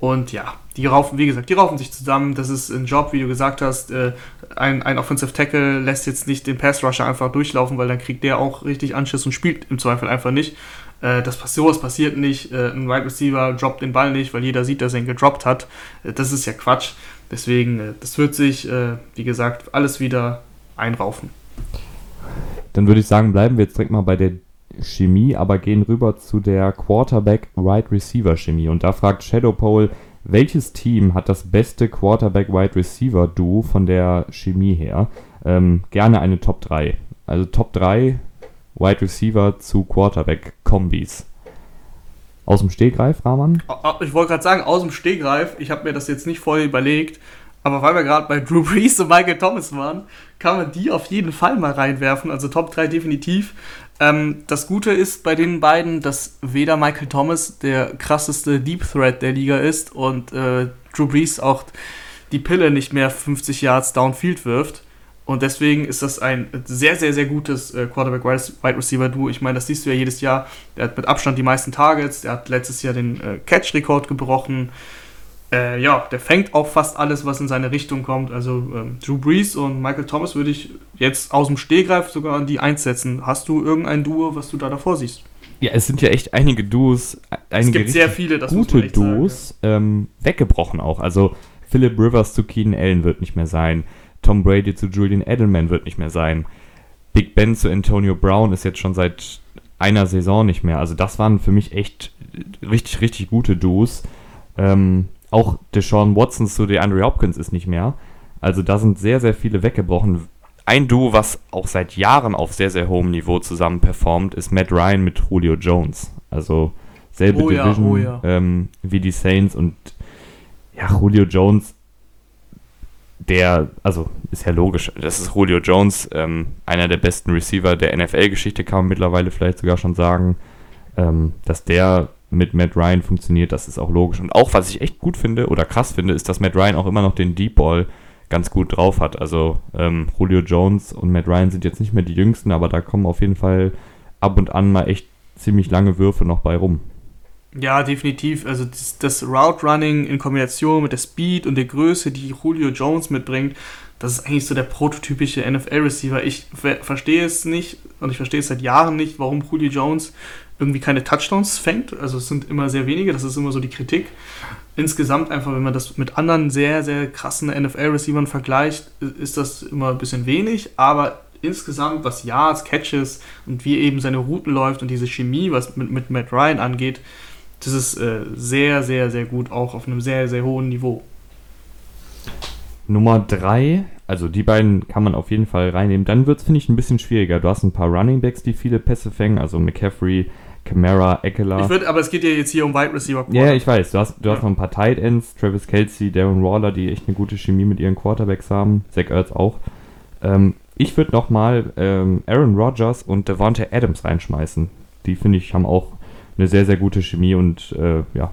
Und ja, die raufen, wie gesagt, die raufen sich zusammen. Das ist ein Job, wie du gesagt hast. Äh, ein, ein Offensive Tackle lässt jetzt nicht den Pass Rusher einfach durchlaufen, weil dann kriegt der auch richtig Anschiss und spielt im Zweifel einfach nicht. Äh, das sowas passiert nicht. Äh, ein Wide Receiver droppt den Ball nicht, weil jeder sieht, dass er ihn gedroppt hat. Das ist ja Quatsch. Deswegen, das wird sich, wie gesagt, alles wieder einraufen. Dann würde ich sagen, bleiben wir jetzt direkt mal bei der Chemie, aber gehen rüber zu der Quarterback-Wide Receiver Chemie. Und da fragt Shadowpole, welches Team hat das beste Quarterback-Wide Receiver Duo von der Chemie her? Ähm, gerne eine Top 3. Also Top 3 Wide Receiver zu Quarterback-Kombis. Aus dem Stegreif, Rahman? Ich wollte gerade sagen, aus dem Stegreif. Ich habe mir das jetzt nicht vorher überlegt. Aber weil wir gerade bei Drew Brees und Michael Thomas waren, kann man die auf jeden Fall mal reinwerfen. Also Top 3 definitiv. Ähm, das Gute ist bei den beiden, dass weder Michael Thomas der krasseste Deep Threat der Liga ist und äh, Drew Brees auch die Pille nicht mehr 50 Yards downfield wirft. Und deswegen ist das ein sehr, sehr, sehr gutes äh, Quarterback-Wide Receiver-Duo. Ich meine, das siehst du ja jedes Jahr. Der hat mit Abstand die meisten Targets. Der hat letztes Jahr den äh, Catch-Rekord gebrochen. Äh, ja, der fängt auch fast alles, was in seine Richtung kommt. Also ähm, Drew Brees und Michael Thomas würde ich jetzt aus dem Stehgreif sogar an die einsetzen. Hast du irgendein Duo, was du da davor siehst? Ja, es sind ja echt einige Duos, einige es gibt sehr viele, das gute Duos sagen, ja. ähm, weggebrochen auch. Also Philip Rivers zu Keenan Allen wird nicht mehr sein. Tom Brady zu Julian Edelman wird nicht mehr sein. Big Ben zu Antonio Brown ist jetzt schon seit einer Saison nicht mehr. Also das waren für mich echt richtig, richtig gute Duos. Ähm, auch Deshaun Watson zu DeAndre Hopkins ist nicht mehr. Also da sind sehr, sehr viele weggebrochen. Ein Duo, was auch seit Jahren auf sehr, sehr hohem Niveau zusammen performt, ist Matt Ryan mit Julio Jones. Also selbe oh ja, Division oh ja. ähm, wie die Saints und ja, Julio Jones der, also ist ja logisch, das ist Julio Jones, ähm, einer der besten Receiver der NFL-Geschichte, kann man mittlerweile vielleicht sogar schon sagen. Ähm, dass der mit Matt Ryan funktioniert, das ist auch logisch. Und auch, was ich echt gut finde oder krass finde, ist, dass Matt Ryan auch immer noch den Deep Ball ganz gut drauf hat. Also ähm, Julio Jones und Matt Ryan sind jetzt nicht mehr die jüngsten, aber da kommen auf jeden Fall ab und an mal echt ziemlich lange Würfe noch bei rum. Ja, definitiv. Also das, das Route Running in Kombination mit der Speed und der Größe, die Julio Jones mitbringt, das ist eigentlich so der prototypische NFL-Receiver. Ich ver verstehe es nicht und ich verstehe es seit Jahren nicht, warum Julio Jones irgendwie keine Touchdowns fängt. Also es sind immer sehr wenige, das ist immer so die Kritik. Insgesamt einfach, wenn man das mit anderen sehr, sehr krassen NFL-Receivern vergleicht, ist das immer ein bisschen wenig, aber insgesamt, was Yards, Catches und wie eben seine Routen läuft und diese Chemie, was mit, mit Matt Ryan angeht, das ist äh, sehr, sehr, sehr gut, auch auf einem sehr, sehr hohen Niveau. Nummer drei, also die beiden kann man auf jeden Fall reinnehmen. Dann wird es, finde ich, ein bisschen schwieriger. Du hast ein paar Running Backs, die viele Pässe fängen, also McCaffrey, Camara, Eckler. Ich würd, aber es geht ja jetzt hier um Wide Receiver. Ja, ich weiß. Du hast, du ja. hast noch ein paar Tight Ends, Travis Kelsey, Darren Waller, die echt eine gute Chemie mit ihren Quarterbacks haben. Zach Ertz auch. Ähm, ich würde nochmal ähm, Aaron Rodgers und Devontae Adams reinschmeißen. Die, finde ich, haben auch eine sehr, sehr gute Chemie und äh, ja,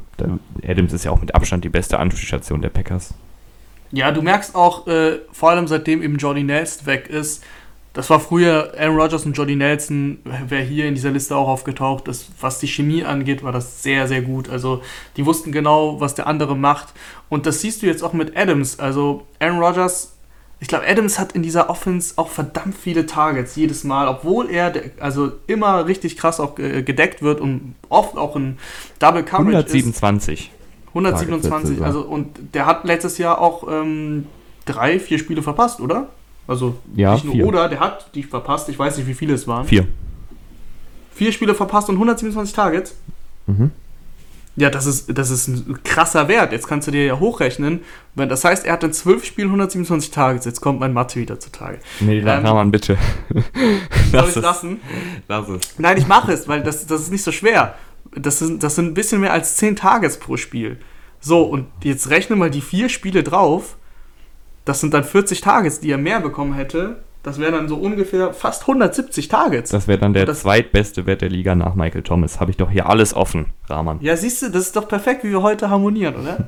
Adams ist ja auch mit Abstand die beste Anspielstation der Packers. Ja, du merkst auch, äh, vor allem seitdem eben Jordy Nelson weg ist, das war früher Aaron Rodgers und Jordy Nelson, wäre hier in dieser Liste auch aufgetaucht. Das, was die Chemie angeht, war das sehr, sehr gut. Also, die wussten genau, was der andere macht. Und das siehst du jetzt auch mit Adams. Also, Aaron Rodgers ich glaube, Adams hat in dieser Offense auch verdammt viele Targets jedes Mal, obwohl er also immer richtig krass auch gedeckt wird und oft auch in Double Coverage 127. Ist. 127. Also und der hat letztes Jahr auch ähm, drei, vier Spiele verpasst, oder? Also ja, nicht nur vier. oder, der hat die verpasst. Ich weiß nicht, wie viele es waren. Vier. Vier Spiele verpasst und 127 Targets. Mhm. Ja, das ist, das ist ein krasser Wert. Jetzt kannst du dir ja hochrechnen. Wenn, das heißt, er hat in 12 Spielen 127 Targets. Jetzt kommt mein Mathe wieder zutage. Nee, ähm, Rahman, bitte. soll ich lassen? Lass es. Nein, ich mache es, weil das, das ist nicht so schwer. Das sind, das sind ein bisschen mehr als 10 Targets pro Spiel. So, und jetzt rechne mal die vier Spiele drauf. Das sind dann 40 Targets, die er mehr bekommen hätte. Das wäre dann so ungefähr fast 170 Targets. Das wäre dann der das zweitbeste Wert der Liga nach Michael Thomas. Habe ich doch hier alles offen, Rahman. Ja, siehst du, das ist doch perfekt, wie wir heute harmonieren, oder? Ja,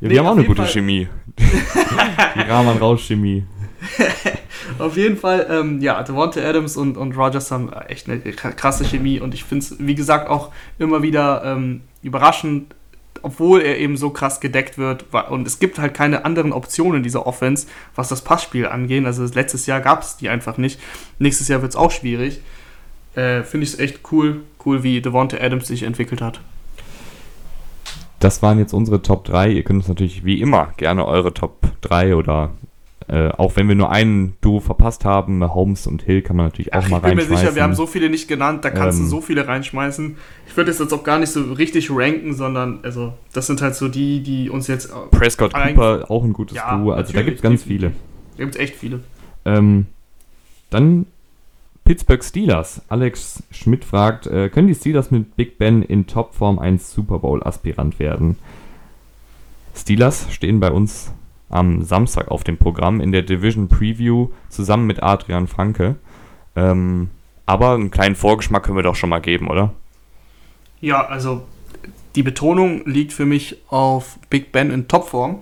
nee, wir haben auch eine gute Fall. Chemie. Die Rahman-Rausch-Chemie. auf jeden Fall, ähm, ja, Devonta Adams und, und Rogers haben echt eine krasse Chemie und ich finde es, wie gesagt, auch immer wieder ähm, überraschend, obwohl er eben so krass gedeckt wird. Und es gibt halt keine anderen Optionen dieser Offense, was das Passspiel angeht. Also letztes Jahr gab es die einfach nicht. Nächstes Jahr wird es auch schwierig. Äh, Finde ich es echt cool, cool, wie Devonta Adams sich entwickelt hat. Das waren jetzt unsere Top 3. Ihr könnt uns natürlich wie immer gerne eure Top 3 oder äh, auch wenn wir nur einen Duo verpasst haben, Holmes und Hill kann man natürlich auch Ach, mal reinschmeißen. Ich bin mir sicher, wir haben so viele nicht genannt, da kannst ähm, du so viele reinschmeißen. Ich würde es jetzt auch gar nicht so richtig ranken, sondern also das sind halt so die, die uns jetzt. Äh, Prescott Cooper, auch ein gutes ja, Duo, also da gibt es ganz viele. Da gibt es echt viele. Ähm, dann Pittsburgh Steelers. Alex Schmidt fragt, äh, können die Steelers mit Big Ben in Topform ein Super Bowl-Aspirant werden? Steelers stehen bei uns am Samstag auf dem Programm in der Division Preview zusammen mit Adrian Franke. Ähm, aber einen kleinen Vorgeschmack können wir doch schon mal geben, oder? Ja, also die Betonung liegt für mich auf Big Ben in Topform.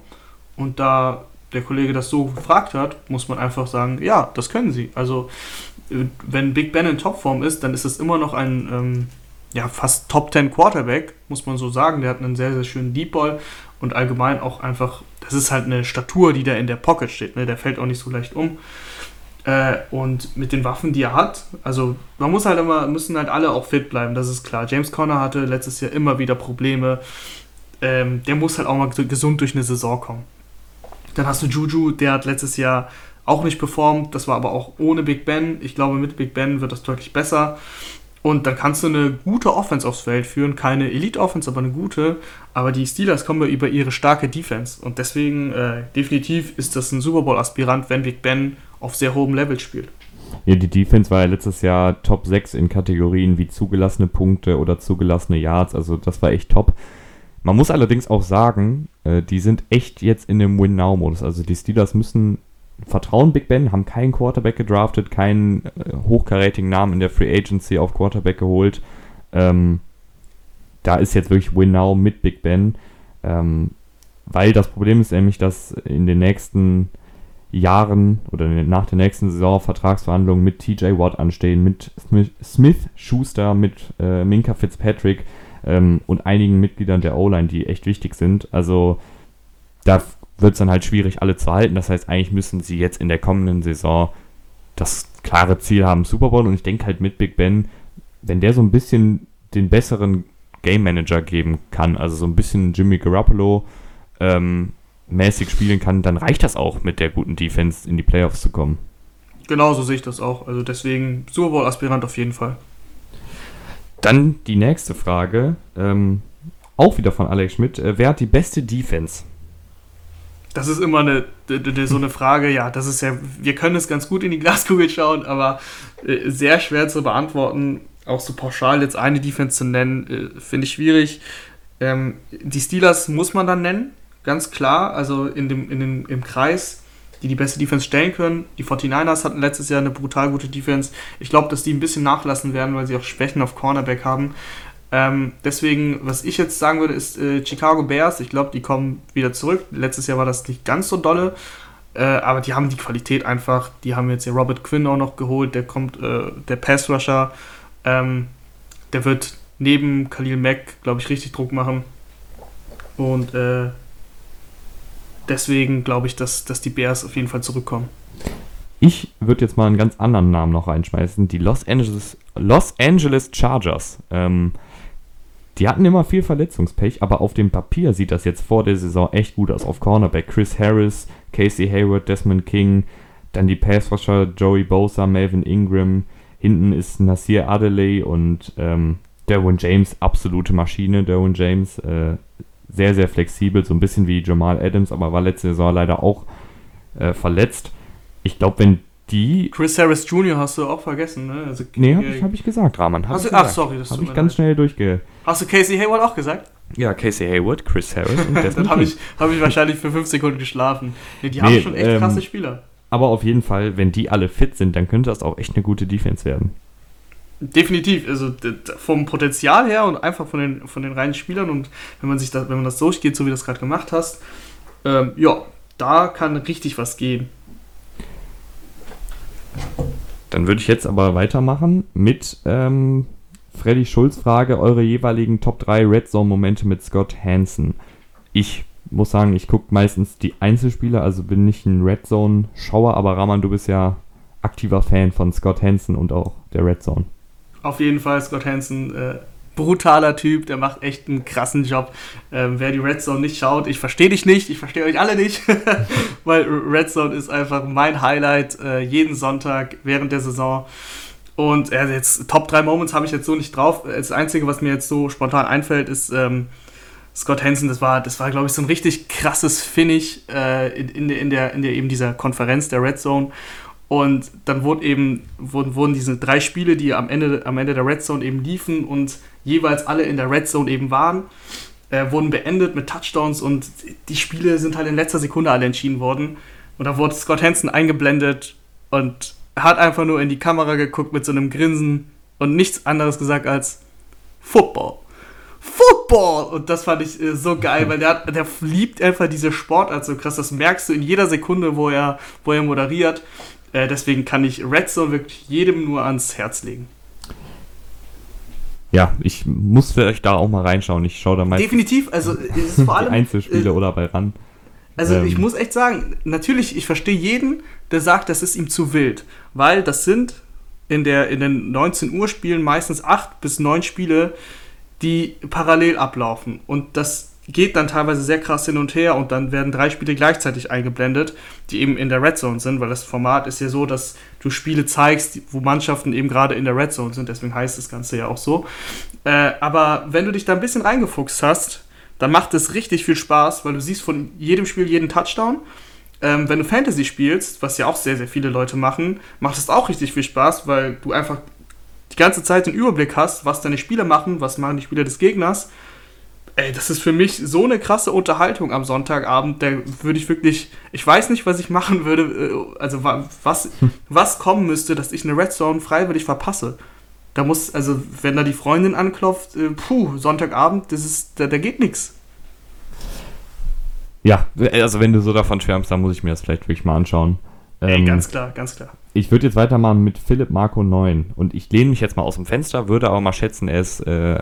Und da der Kollege das so gefragt hat, muss man einfach sagen, ja, das können sie. Also wenn Big Ben in Topform ist, dann ist es immer noch ein ähm, ja, fast Top 10 Quarterback, muss man so sagen. Der hat einen sehr, sehr schönen Deep Ball und allgemein auch einfach das ist halt eine Statur, die da in der Pocket steht. Ne? Der fällt auch nicht so leicht um. Äh, und mit den Waffen, die er hat, also man muss halt immer, müssen halt alle auch fit bleiben, das ist klar. James Conner hatte letztes Jahr immer wieder Probleme. Ähm, der muss halt auch mal gesund durch eine Saison kommen. Dann hast du Juju, der hat letztes Jahr auch nicht performt, das war aber auch ohne Big Ben. Ich glaube, mit Big Ben wird das deutlich besser. Und dann kannst du eine gute Offense aufs Feld führen. Keine Elite-Offense, aber eine gute. Aber die Steelers kommen über ihre starke Defense. Und deswegen, äh, definitiv ist das ein Super Bowl-Aspirant, wenn Big Ben auf sehr hohem Level spielt. Ja, die Defense war ja letztes Jahr Top 6 in Kategorien wie zugelassene Punkte oder zugelassene Yards. Also das war echt top. Man muss allerdings auch sagen, äh, die sind echt jetzt in dem Win-Now-Modus. Also die Steelers müssen vertrauen Big Ben, haben keinen Quarterback gedraftet, keinen äh, hochkarätigen Namen in der Free Agency auf Quarterback geholt. Ähm, da ist jetzt wirklich Win Now mit Big Ben. Ähm, weil das Problem ist nämlich, dass in den nächsten Jahren oder nach der nächsten Saison Vertragsverhandlungen mit TJ Watt anstehen, mit Smith, Schuster, mit äh, Minka Fitzpatrick ähm, und einigen Mitgliedern der O-Line, die echt wichtig sind. Also da wird es dann halt schwierig, alle zu halten. Das heißt, eigentlich müssen sie jetzt in der kommenden Saison das klare Ziel haben, Super Bowl. Und ich denke halt mit Big Ben, wenn der so ein bisschen den besseren Game Manager geben kann, also so ein bisschen Jimmy Garoppolo ähm, mäßig spielen kann, dann reicht das auch mit der guten Defense in die Playoffs zu kommen. Genau so sehe ich das auch. Also deswegen Super Bowl-Aspirant auf jeden Fall. Dann die nächste Frage, ähm, auch wieder von Alex Schmidt. Äh, wer hat die beste Defense? Das ist immer eine, so eine Frage, ja, das ist ja, wir können es ganz gut in die Glaskugel schauen, aber äh, sehr schwer zu beantworten. Auch so pauschal jetzt eine Defense zu nennen, äh, finde ich schwierig. Ähm, die Steelers muss man dann nennen, ganz klar, also in dem, in dem, im Kreis, die die beste Defense stellen können. Die 49ers hatten letztes Jahr eine brutal gute Defense. Ich glaube, dass die ein bisschen nachlassen werden, weil sie auch Schwächen auf Cornerback haben. Ähm, deswegen, was ich jetzt sagen würde, ist äh, Chicago Bears. Ich glaube, die kommen wieder zurück. Letztes Jahr war das nicht ganz so dolle. Äh, aber die haben die Qualität einfach. Die haben jetzt hier Robert Quinn auch noch geholt. Der kommt, äh, der Pass Rusher. Ähm, der wird neben Khalil Mack, glaube ich, richtig Druck machen. Und äh, deswegen glaube ich, dass, dass die Bears auf jeden Fall zurückkommen. Ich würde jetzt mal einen ganz anderen Namen noch reinschmeißen. Die Los Angeles, Los Angeles Chargers. Ähm, die hatten immer viel Verletzungspech, aber auf dem Papier sieht das jetzt vor der Saison echt gut aus. Auf Cornerback Chris Harris, Casey Hayward, Desmond King, dann die Passrusher Joey Bosa, Melvin Ingram. Hinten ist Nasir Adelaide und ähm, Derwin James, absolute Maschine. Derwin James, äh, sehr, sehr flexibel, so ein bisschen wie Jamal Adams, aber war letzte Saison leider auch äh, verletzt. Ich glaube, wenn die. Chris Harris Jr. hast du auch vergessen, ne? Also, nee, habe ich, hab ich gesagt, Rahman. Hast du, ach, sorry, das habe ich ganz leid. schnell durchge. Hast du Casey Hayward auch gesagt? Ja, Casey Hayward, Chris Harris und Dann habe ich, hab ich wahrscheinlich für 5 Sekunden geschlafen. Nee, die nee, haben schon echt ähm, krasse Spieler. Aber auf jeden Fall, wenn die alle fit sind, dann könnte das auch echt eine gute Defense werden. Definitiv, also vom Potenzial her und einfach von den, von den reinen Spielern und wenn man sich das, wenn man das durchgeht, so wie du das gerade gemacht hast, ähm, ja, da kann richtig was gehen. Dann würde ich jetzt aber weitermachen mit ähm, Freddy Schulz Frage, eure jeweiligen Top 3 Red Zone Momente mit Scott Hansen. Ich muss sagen, ich gucke meistens die Einzelspieler, also bin nicht ein Red Zone Schauer, aber Raman, du bist ja aktiver Fan von Scott Hansen und auch der Red Zone. Auf jeden Fall, Scott Hansen, äh, brutaler Typ, der macht echt einen krassen Job. Ähm, wer die Red Zone nicht schaut, ich verstehe dich nicht, ich verstehe euch alle nicht, weil Red Zone ist einfach mein Highlight äh, jeden Sonntag während der Saison. Und äh, jetzt Top 3 Moments habe ich jetzt so nicht drauf. Das Einzige, was mir jetzt so spontan einfällt, ist ähm, Scott Hansen. Das war, das war glaube ich, so ein richtig krasses Finish äh, in, in, in, der, in der eben dieser Konferenz der Red Zone. Und dann wurden eben, wurden, wurden diese drei Spiele, die am Ende, am Ende der Red Zone eben liefen und jeweils alle in der Red Zone eben waren, äh, wurden beendet mit Touchdowns und die Spiele sind halt in letzter Sekunde alle entschieden worden. Und da wurde Scott Hansen eingeblendet und hat einfach nur in die Kamera geguckt mit so einem Grinsen und nichts anderes gesagt als Football. Football! Und das fand ich äh, so geil, weil der, der liebt einfach diese Sportart so krass. Das merkst du in jeder Sekunde, wo er, wo er moderiert. Äh, deswegen kann ich Red Zone wirklich jedem nur ans Herz legen. Ja, ich muss vielleicht da auch mal reinschauen. Ich schaue da mal. Definitiv, also es ist vor allem. Einzelspiele äh, oder bei ran. Also ähm, ich muss echt sagen, natürlich, ich verstehe jeden, der sagt, das ist ihm zu wild. Weil das sind in, der, in den 19 Uhr Spielen meistens acht bis neun Spiele, die parallel ablaufen. Und das geht dann teilweise sehr krass hin und her und dann werden drei Spiele gleichzeitig eingeblendet, die eben in der Red Zone sind, weil das Format ist ja so, dass du Spiele zeigst, wo Mannschaften eben gerade in der Red Zone sind, deswegen heißt das Ganze ja auch so. Äh, aber wenn du dich da ein bisschen reingefuchst hast, dann macht es richtig viel Spaß, weil du siehst von jedem Spiel jeden Touchdown. Ähm, wenn du Fantasy spielst, was ja auch sehr, sehr viele Leute machen, macht es auch richtig viel Spaß, weil du einfach die ganze Zeit den Überblick hast, was deine Spieler machen, was machen die Spieler des Gegners Ey, das ist für mich so eine krasse Unterhaltung am Sonntagabend. Da würde ich wirklich, ich weiß nicht, was ich machen würde, äh, also was, was kommen müsste, dass ich eine Red Zone freiwillig verpasse. Da muss, also wenn da die Freundin anklopft, äh, puh, Sonntagabend, das ist, da, da geht nichts. Ja, also wenn du so davon schwärmst, dann muss ich mir das vielleicht wirklich mal anschauen. Ey, ähm, ganz klar, ganz klar. Ich würde jetzt weitermachen mit Philipp Marco 9 und ich lehne mich jetzt mal aus dem Fenster, würde aber mal schätzen, er ist äh,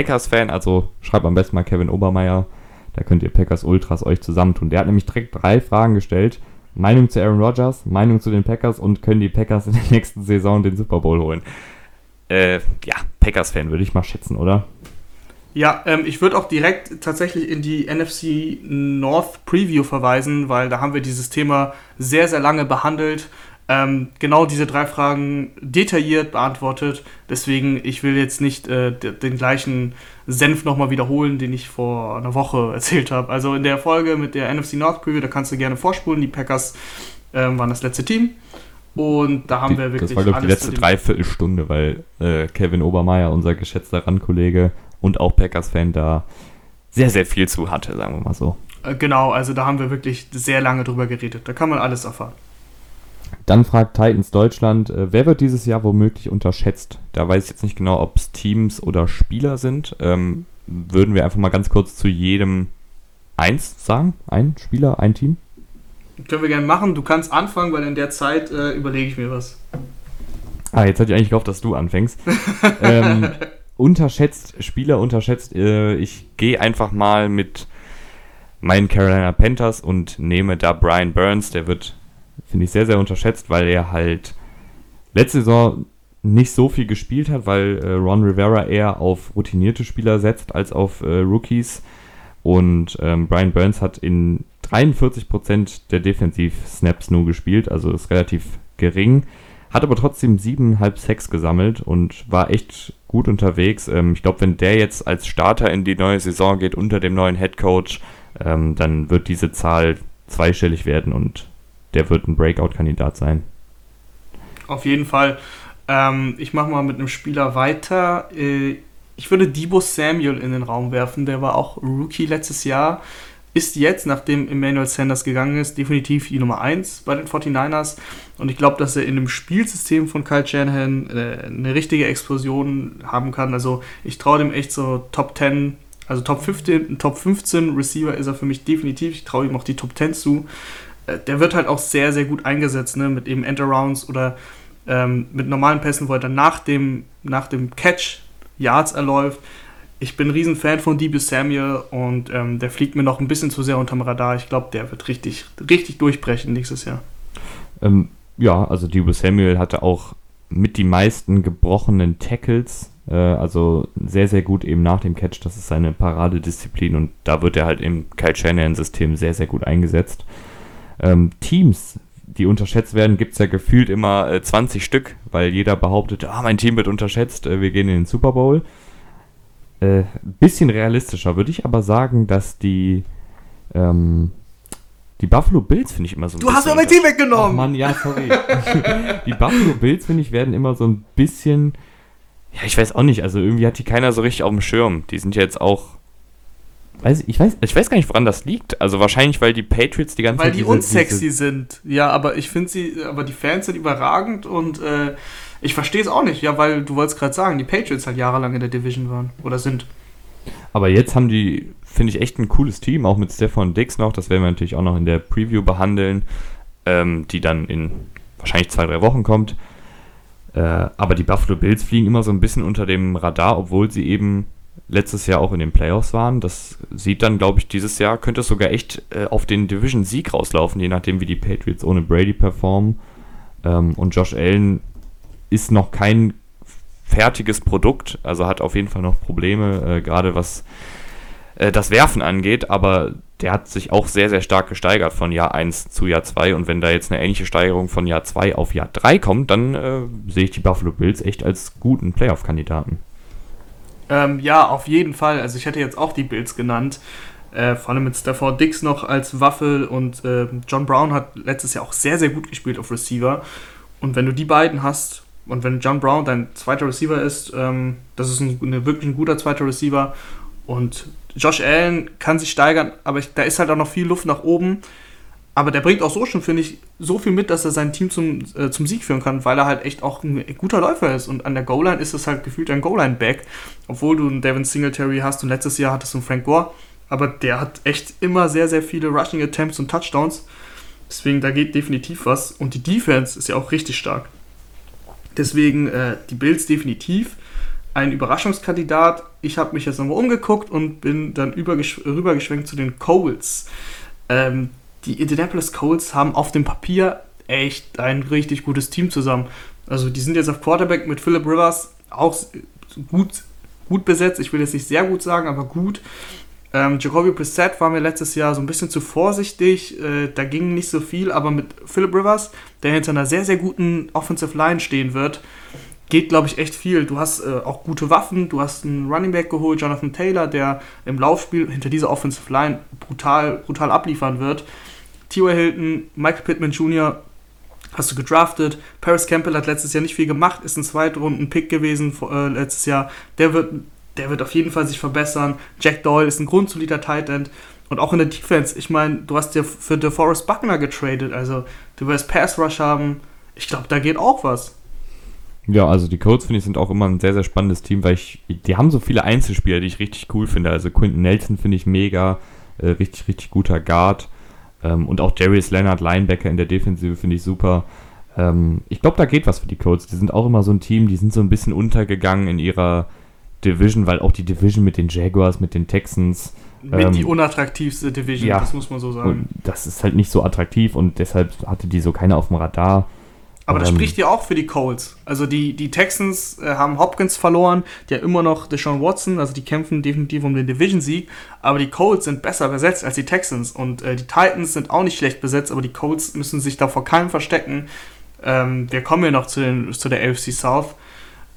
Packers-Fan, also schreibt am besten mal Kevin Obermeier. Da könnt ihr Packers Ultras euch zusammentun. Der hat nämlich direkt drei Fragen gestellt. Meinung zu Aaron Rodgers, Meinung zu den Packers und können die Packers in der nächsten Saison den Super Bowl holen? Äh, ja, Packers-Fan würde ich mal schätzen, oder? Ja, ähm, ich würde auch direkt tatsächlich in die NFC North Preview verweisen, weil da haben wir dieses Thema sehr, sehr lange behandelt ähm, genau diese drei Fragen detailliert beantwortet. Deswegen, ich will jetzt nicht äh, den gleichen Senf nochmal wiederholen, den ich vor einer Woche erzählt habe. Also in der Folge mit der NFC North Preview, da kannst du gerne vorspulen. Die Packers ähm, waren das letzte Team. Und da haben die, wir wirklich. Das war, glaube ich, die letzte Dreiviertelstunde, weil äh, Kevin Obermeier, unser geschätzter Randkollege und auch Packers-Fan, da sehr, sehr viel zu hatte, sagen wir mal so. Äh, genau, also da haben wir wirklich sehr lange drüber geredet. Da kann man alles erfahren. Dann fragt Titans Deutschland, äh, wer wird dieses Jahr womöglich unterschätzt? Da weiß ich jetzt nicht genau, ob es Teams oder Spieler sind. Ähm, würden wir einfach mal ganz kurz zu jedem eins sagen? Ein Spieler, ein Team? Können wir gerne machen. Du kannst anfangen, weil in der Zeit äh, überlege ich mir was. Ah, jetzt hatte ich eigentlich gehofft, dass du anfängst. ähm, unterschätzt, Spieler unterschätzt. Äh, ich gehe einfach mal mit meinen Carolina Panthers und nehme da Brian Burns. Der wird finde ich sehr, sehr unterschätzt, weil er halt letzte Saison nicht so viel gespielt hat, weil äh, Ron Rivera eher auf routinierte Spieler setzt als auf äh, Rookies. Und ähm, Brian Burns hat in 43% der Defensiv-Snaps nur gespielt, also ist relativ gering. hat aber trotzdem siebeneinhalb Sex gesammelt und war echt gut unterwegs. Ähm, ich glaube, wenn der jetzt als Starter in die neue Saison geht unter dem neuen Head Coach, ähm, dann wird diese Zahl zweistellig werden und der wird ein Breakout-Kandidat sein. Auf jeden Fall. Ähm, ich mache mal mit einem Spieler weiter. Äh, ich würde Debo Samuel in den Raum werfen. Der war auch Rookie letztes Jahr. Ist jetzt, nachdem Emmanuel Sanders gegangen ist, definitiv die Nummer 1 bei den 49ers. Und ich glaube, dass er in dem Spielsystem von Kyle Shanahan äh, eine richtige Explosion haben kann. Also ich traue dem echt so Top 10, also Top 15, Top 15 Receiver ist er für mich definitiv. Ich traue ihm auch die Top 10 zu. Äh, der wird halt auch sehr, sehr gut eingesetzt, ne? mit eben Endarounds oder ähm, mit normalen Pässen, wo er dann nach dem, nach dem Catch Yards erläuft. Ich bin ein Riesenfan von Debo Samuel und ähm, der fliegt mir noch ein bisschen zu sehr unterm Radar. Ich glaube, der wird richtig, richtig durchbrechen nächstes Jahr. Ähm, ja, also Debo Samuel hatte auch mit die meisten gebrochenen Tackles, äh, also sehr, sehr gut eben nach dem Catch. Das ist seine Paradedisziplin und da wird er halt im Kyle Shanahan-System sehr, sehr gut eingesetzt. Ähm, Teams, die unterschätzt werden, gibt es ja gefühlt immer äh, 20 Stück, weil jeder behauptet, ah, mein Team wird unterschätzt, äh, wir gehen in den Super Bowl. Äh, bisschen realistischer würde ich aber sagen, dass die ähm, die Buffalo Bills finde ich immer so ein Du hast mir mein Team weggenommen! Oh Mann, ja, sorry. die Buffalo Bills, finde ich, werden immer so ein bisschen. Ja, ich weiß auch nicht. Also irgendwie hat die keiner so richtig auf dem Schirm. Die sind ja jetzt auch Weiß, ich, weiß, ich weiß gar nicht, woran das liegt. Also wahrscheinlich, weil die Patriots die ganze weil Zeit. Weil die diese, unsexy diese sind. Ja, aber ich finde sie, aber die Fans sind überragend und äh, ich verstehe es auch nicht. Ja, weil du wolltest gerade sagen, die Patriots halt jahrelang in der Division waren oder sind. Aber jetzt haben die, finde ich, echt ein cooles Team, auch mit Stefan Dix noch. Das werden wir natürlich auch noch in der Preview behandeln, ähm, die dann in wahrscheinlich zwei, drei Wochen kommt. Äh, aber die Buffalo Bills fliegen immer so ein bisschen unter dem Radar, obwohl sie eben letztes Jahr auch in den Playoffs waren. Das sieht dann, glaube ich, dieses Jahr könnte es sogar echt äh, auf den Division-Sieg rauslaufen, je nachdem, wie die Patriots ohne Brady performen. Ähm, und Josh Allen ist noch kein fertiges Produkt, also hat auf jeden Fall noch Probleme, äh, gerade was äh, das Werfen angeht, aber der hat sich auch sehr, sehr stark gesteigert von Jahr 1 zu Jahr 2 und wenn da jetzt eine ähnliche Steigerung von Jahr 2 auf Jahr 3 kommt, dann äh, sehe ich die Buffalo Bills echt als guten Playoff-Kandidaten. Ähm, ja, auf jeden Fall. Also ich hätte jetzt auch die Bills genannt. Äh, vor allem mit Stafford Dix noch als Waffel und äh, John Brown hat letztes Jahr auch sehr, sehr gut gespielt auf Receiver. Und wenn du die beiden hast und wenn John Brown dein zweiter Receiver ist, ähm, das ist ein, eine, wirklich ein guter zweiter Receiver. Und Josh Allen kann sich steigern, aber ich, da ist halt auch noch viel Luft nach oben. Aber der bringt auch so schon, finde ich, so viel mit, dass er sein Team zum, äh, zum Sieg führen kann, weil er halt echt auch ein guter Läufer ist. Und an der Goal-Line ist es halt gefühlt ein Goal-Line-Back, obwohl du einen Devin Singletary hast und letztes Jahr hattest du einen Frank Gore. Aber der hat echt immer sehr, sehr viele Rushing Attempts und Touchdowns. Deswegen, da geht definitiv was. Und die Defense ist ja auch richtig stark. Deswegen, äh, die Bills definitiv ein Überraschungskandidat. Ich habe mich jetzt nochmal umgeguckt und bin dann rübergeschwenkt zu den Coles. Ähm, die Indianapolis Colts haben auf dem Papier echt ein richtig gutes Team zusammen. Also die sind jetzt auf Quarterback mit Philip Rivers auch gut, gut besetzt. Ich will jetzt nicht sehr gut sagen, aber gut. Ähm, Jacoby Brissett war mir letztes Jahr so ein bisschen zu vorsichtig. Äh, da ging nicht so viel, aber mit Philip Rivers, der hinter einer sehr, sehr guten Offensive Line stehen wird, geht, glaube ich, echt viel. Du hast äh, auch gute Waffen, du hast einen Running Back geholt, Jonathan Taylor, der im Laufspiel hinter dieser Offensive Line brutal, brutal abliefern wird. T.Y. Hilton, Michael Pittman Jr. hast du gedraftet. Paris Campbell hat letztes Jahr nicht viel gemacht, ist ein Zweitrunden-Pick gewesen äh, letztes Jahr. Der wird, der wird auf jeden Fall sich verbessern. Jack Doyle ist ein grundsolider Tight End. Und auch in der Defense, ich meine, du hast ja für DeForest Buckner getradet, also du wirst Pass Rush haben. Ich glaube, da geht auch was. Ja, also die Colts finde ich sind auch immer ein sehr, sehr spannendes Team, weil ich, die haben so viele Einzelspieler, die ich richtig cool finde. Also Quinton Nelson finde ich mega, äh, richtig, richtig guter Guard. Ähm, und auch Darius Leonard, Linebacker in der Defensive, finde ich super. Ähm, ich glaube, da geht was für die Colts. Die sind auch immer so ein Team, die sind so ein bisschen untergegangen in ihrer Division, weil auch die Division mit den Jaguars, mit den Texans. Mit ähm, die unattraktivste Division, ja, das muss man so sagen. das ist halt nicht so attraktiv und deshalb hatte die so keiner auf dem Radar. Aber das spricht ja auch für die Colts. Also die, die Texans äh, haben Hopkins verloren, die haben immer noch Deshaun Watson, also die kämpfen definitiv um den Division-Sieg. Aber die Colts sind besser besetzt als die Texans. Und äh, die Titans sind auch nicht schlecht besetzt, aber die Colts müssen sich da vor keinem verstecken. Ähm, wir kommen ja noch zu, den, zu der AFC South.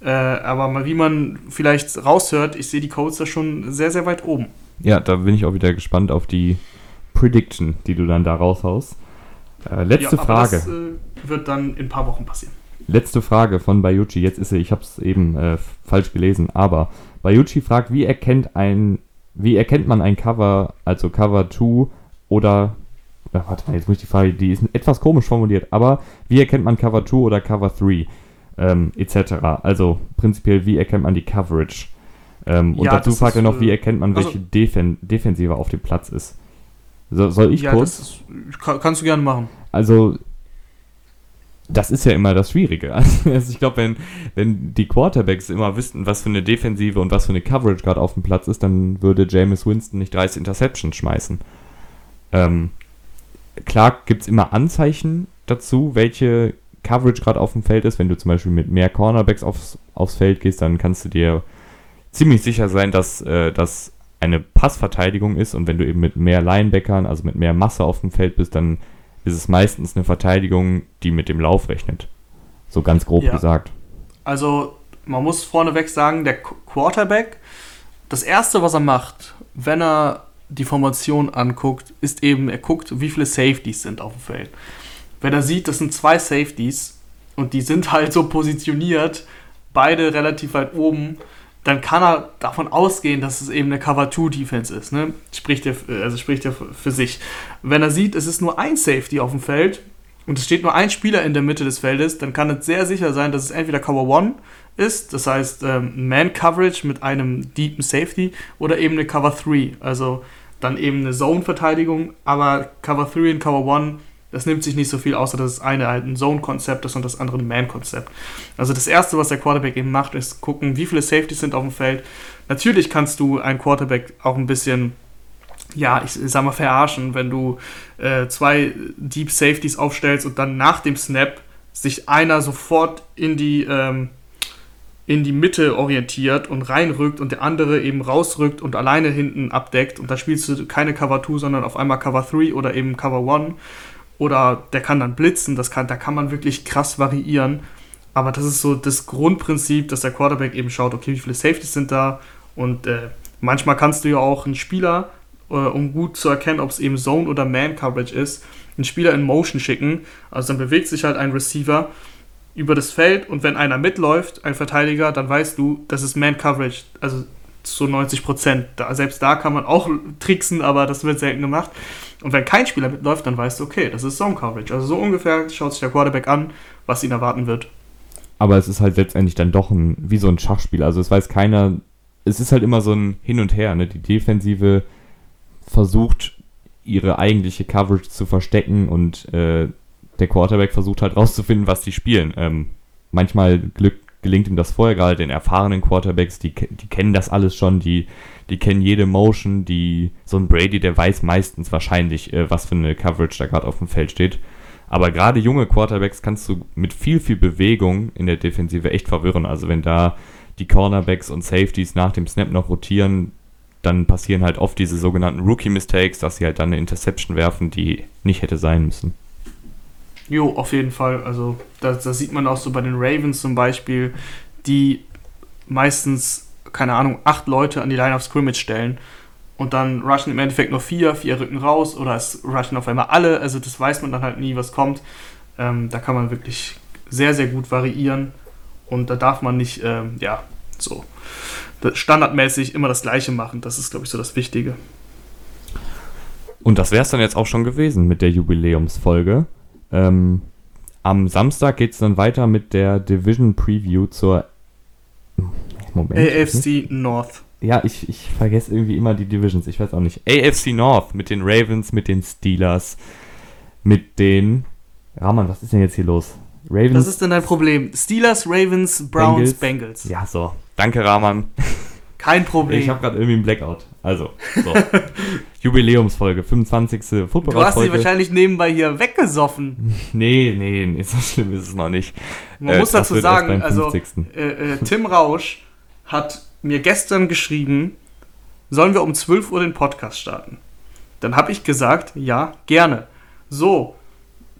Äh, aber mal wie man vielleicht raushört, ich sehe die Colts da schon sehr, sehr weit oben. Ja, da bin ich auch wieder gespannt auf die Prediction, die du dann da raushaust. Äh, letzte ja, Frage. Das äh, wird dann in ein paar Wochen passieren. Letzte Frage von Bayuchi. Jetzt ist sie, ich habe es eben äh, falsch gelesen, aber Bayuchi fragt, wie erkennt ein, wie erkennt man ein Cover, also Cover 2 oder äh, warte mal, jetzt muss ich die Frage, die ist etwas komisch formuliert, aber wie erkennt man Cover 2 oder Cover 3 ähm, etc. Also prinzipiell, wie erkennt man die Coverage? Ähm, und ja, dazu fragt er noch, wie äh, erkennt man, welche also, Defen Defensive auf dem Platz ist. So, soll ich ja, kurz? Ist, kannst du gerne machen. Also, das ist ja immer das Schwierige. Also ich glaube, wenn, wenn die Quarterbacks immer wüssten, was für eine Defensive und was für eine Coverage gerade auf dem Platz ist, dann würde Jameis Winston nicht 30 Interceptions schmeißen. Ähm, klar gibt es immer Anzeichen dazu, welche Coverage gerade auf dem Feld ist. Wenn du zum Beispiel mit mehr Cornerbacks aufs, aufs Feld gehst, dann kannst du dir ziemlich sicher sein, dass äh, das eine Passverteidigung ist und wenn du eben mit mehr Linebackern, also mit mehr Masse auf dem Feld bist, dann ist es meistens eine Verteidigung, die mit dem Lauf rechnet. So ganz grob ja. gesagt. Also man muss vorneweg sagen, der Quarterback, das Erste, was er macht, wenn er die Formation anguckt, ist eben, er guckt, wie viele Safeties sind auf dem Feld. Wenn er sieht, das sind zwei Safeties und die sind halt so positioniert, beide relativ weit oben, dann kann er davon ausgehen, dass es eben eine Cover-2-Defense ist. Ne? Spricht er, also spricht er für sich. Wenn er sieht, es ist nur ein Safety auf dem Feld und es steht nur ein Spieler in der Mitte des Feldes, dann kann es sehr sicher sein, dass es entweder Cover 1 ist, das heißt ähm, Man-Coverage mit einem deepen Safety, oder eben eine Cover 3, also dann eben eine Zone-Verteidigung, aber Cover 3 und Cover 1 das nimmt sich nicht so viel, außer dass das eine halt ein Zone-Konzept ist und das andere ein Man-Konzept. Also das Erste, was der Quarterback eben macht, ist gucken, wie viele Safeties sind auf dem Feld. Natürlich kannst du einen Quarterback auch ein bisschen, ja, ich sag mal, verarschen, wenn du äh, zwei Deep Safeties aufstellst und dann nach dem Snap sich einer sofort in die, ähm, in die Mitte orientiert und reinrückt und der andere eben rausrückt und alleine hinten abdeckt und da spielst du keine Cover 2, sondern auf einmal Cover 3 oder eben Cover 1 oder der kann dann blitzen, das kann, da kann man wirklich krass variieren. Aber das ist so das Grundprinzip, dass der Quarterback eben schaut, okay, wie viele Safeties sind da und äh, manchmal kannst du ja auch einen Spieler, äh, um gut zu erkennen, ob es eben Zone oder Man Coverage ist, einen Spieler in Motion schicken. Also dann bewegt sich halt ein Receiver über das Feld und wenn einer mitläuft, ein Verteidiger, dann weißt du, das ist Man Coverage. Also zu 90 Prozent. Da, selbst da kann man auch tricksen, aber das wird selten gemacht. Und wenn kein Spieler mitläuft, dann weißt du, okay, das ist Zone Coverage. Also so ungefähr schaut sich der Quarterback an, was ihn erwarten wird. Aber es ist halt letztendlich dann doch ein, wie so ein Schachspiel. Also es weiß keiner, es ist halt immer so ein Hin und Her. Ne? Die Defensive versucht, ihre eigentliche Coverage zu verstecken und äh, der Quarterback versucht halt rauszufinden, was die spielen. Ähm, manchmal Glück gelingt ihm das vorher, gerade den erfahrenen Quarterbacks, die, die kennen das alles schon, die, die kennen jede Motion, die, so ein Brady, der weiß meistens wahrscheinlich, äh, was für eine Coverage da gerade auf dem Feld steht. Aber gerade junge Quarterbacks kannst du mit viel, viel Bewegung in der Defensive echt verwirren. Also wenn da die Cornerbacks und Safeties nach dem Snap noch rotieren, dann passieren halt oft diese sogenannten Rookie-Mistakes, dass sie halt dann eine Interception werfen, die nicht hätte sein müssen. Jo, auf jeden Fall. Also das, das sieht man auch so bei den Ravens zum Beispiel, die meistens, keine Ahnung, acht Leute an die Line of Scrimmage stellen und dann rushen im Endeffekt nur vier, vier rücken raus oder es rushen auf einmal alle. Also das weiß man dann halt nie, was kommt. Ähm, da kann man wirklich sehr, sehr gut variieren und da darf man nicht, ähm, ja, so standardmäßig immer das Gleiche machen. Das ist, glaube ich, so das Wichtige. Und das wäre es dann jetzt auch schon gewesen mit der Jubiläumsfolge. Ähm, am Samstag geht es dann weiter mit der Division Preview zur Moment, AFC North. Ja, ich, ich vergesse irgendwie immer die Divisions, ich weiß auch nicht. AFC North mit den Ravens, mit den Steelers, mit den. Rahman, was ist denn jetzt hier los? Ravens. Was ist denn dein Problem? Steelers, Ravens, Browns, Bengals. Bengals. Ja, so. Danke, Rahman. Kein Problem. Ich habe gerade irgendwie einen Blackout. Also, so. Jubiläumsfolge, 25. Football Du hast sie wahrscheinlich nebenbei hier weggesoffen. Nee, nee, nee, so schlimm ist es noch nicht. Man äh, muss dazu sagen, also äh, äh, Tim Rausch hat mir gestern geschrieben, sollen wir um 12 Uhr den Podcast starten? Dann habe ich gesagt, ja, gerne. So,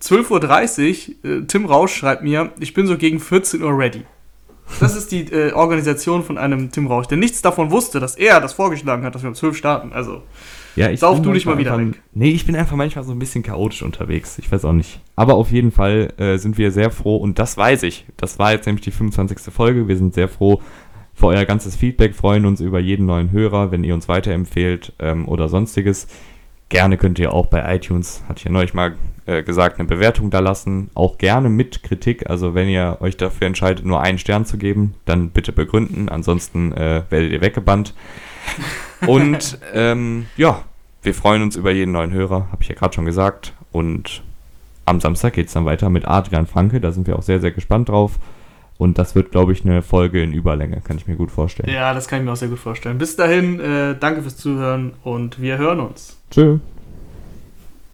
12.30 Uhr, äh, Tim Rausch schreibt mir, ich bin so gegen 14 Uhr ready. Das ist die äh, Organisation von einem Tim Rausch, der nichts davon wusste, dass er das vorgeschlagen hat, dass wir um 12 starten. Also, Ja, ich Sauf du dich mal wieder einfach- weg. Nee, ich bin einfach manchmal so ein bisschen chaotisch unterwegs. Ich weiß auch nicht. Aber auf jeden Fall äh, sind wir sehr froh und das weiß ich. Das war jetzt nämlich die 25. Folge. Wir sind sehr froh für euer ganzes Feedback, freuen uns über jeden neuen Hörer, wenn ihr uns weiterempfehlt ähm, oder sonstiges. Gerne könnt ihr auch bei iTunes, hatte ich ja neulich mal äh, gesagt, eine Bewertung da lassen. Auch gerne mit Kritik. Also wenn ihr euch dafür entscheidet, nur einen Stern zu geben, dann bitte begründen. Ansonsten äh, werdet ihr weggebannt. Und ähm, ja, wir freuen uns über jeden neuen Hörer, habe ich ja gerade schon gesagt. Und am Samstag geht es dann weiter mit Adrian Franke. Da sind wir auch sehr, sehr gespannt drauf. Und das wird, glaube ich, eine Folge in Überlänge, kann ich mir gut vorstellen. ja, das kann ich mir auch sehr gut vorstellen. Bis dahin, äh, danke fürs Zuhören und wir hören uns. Tschö.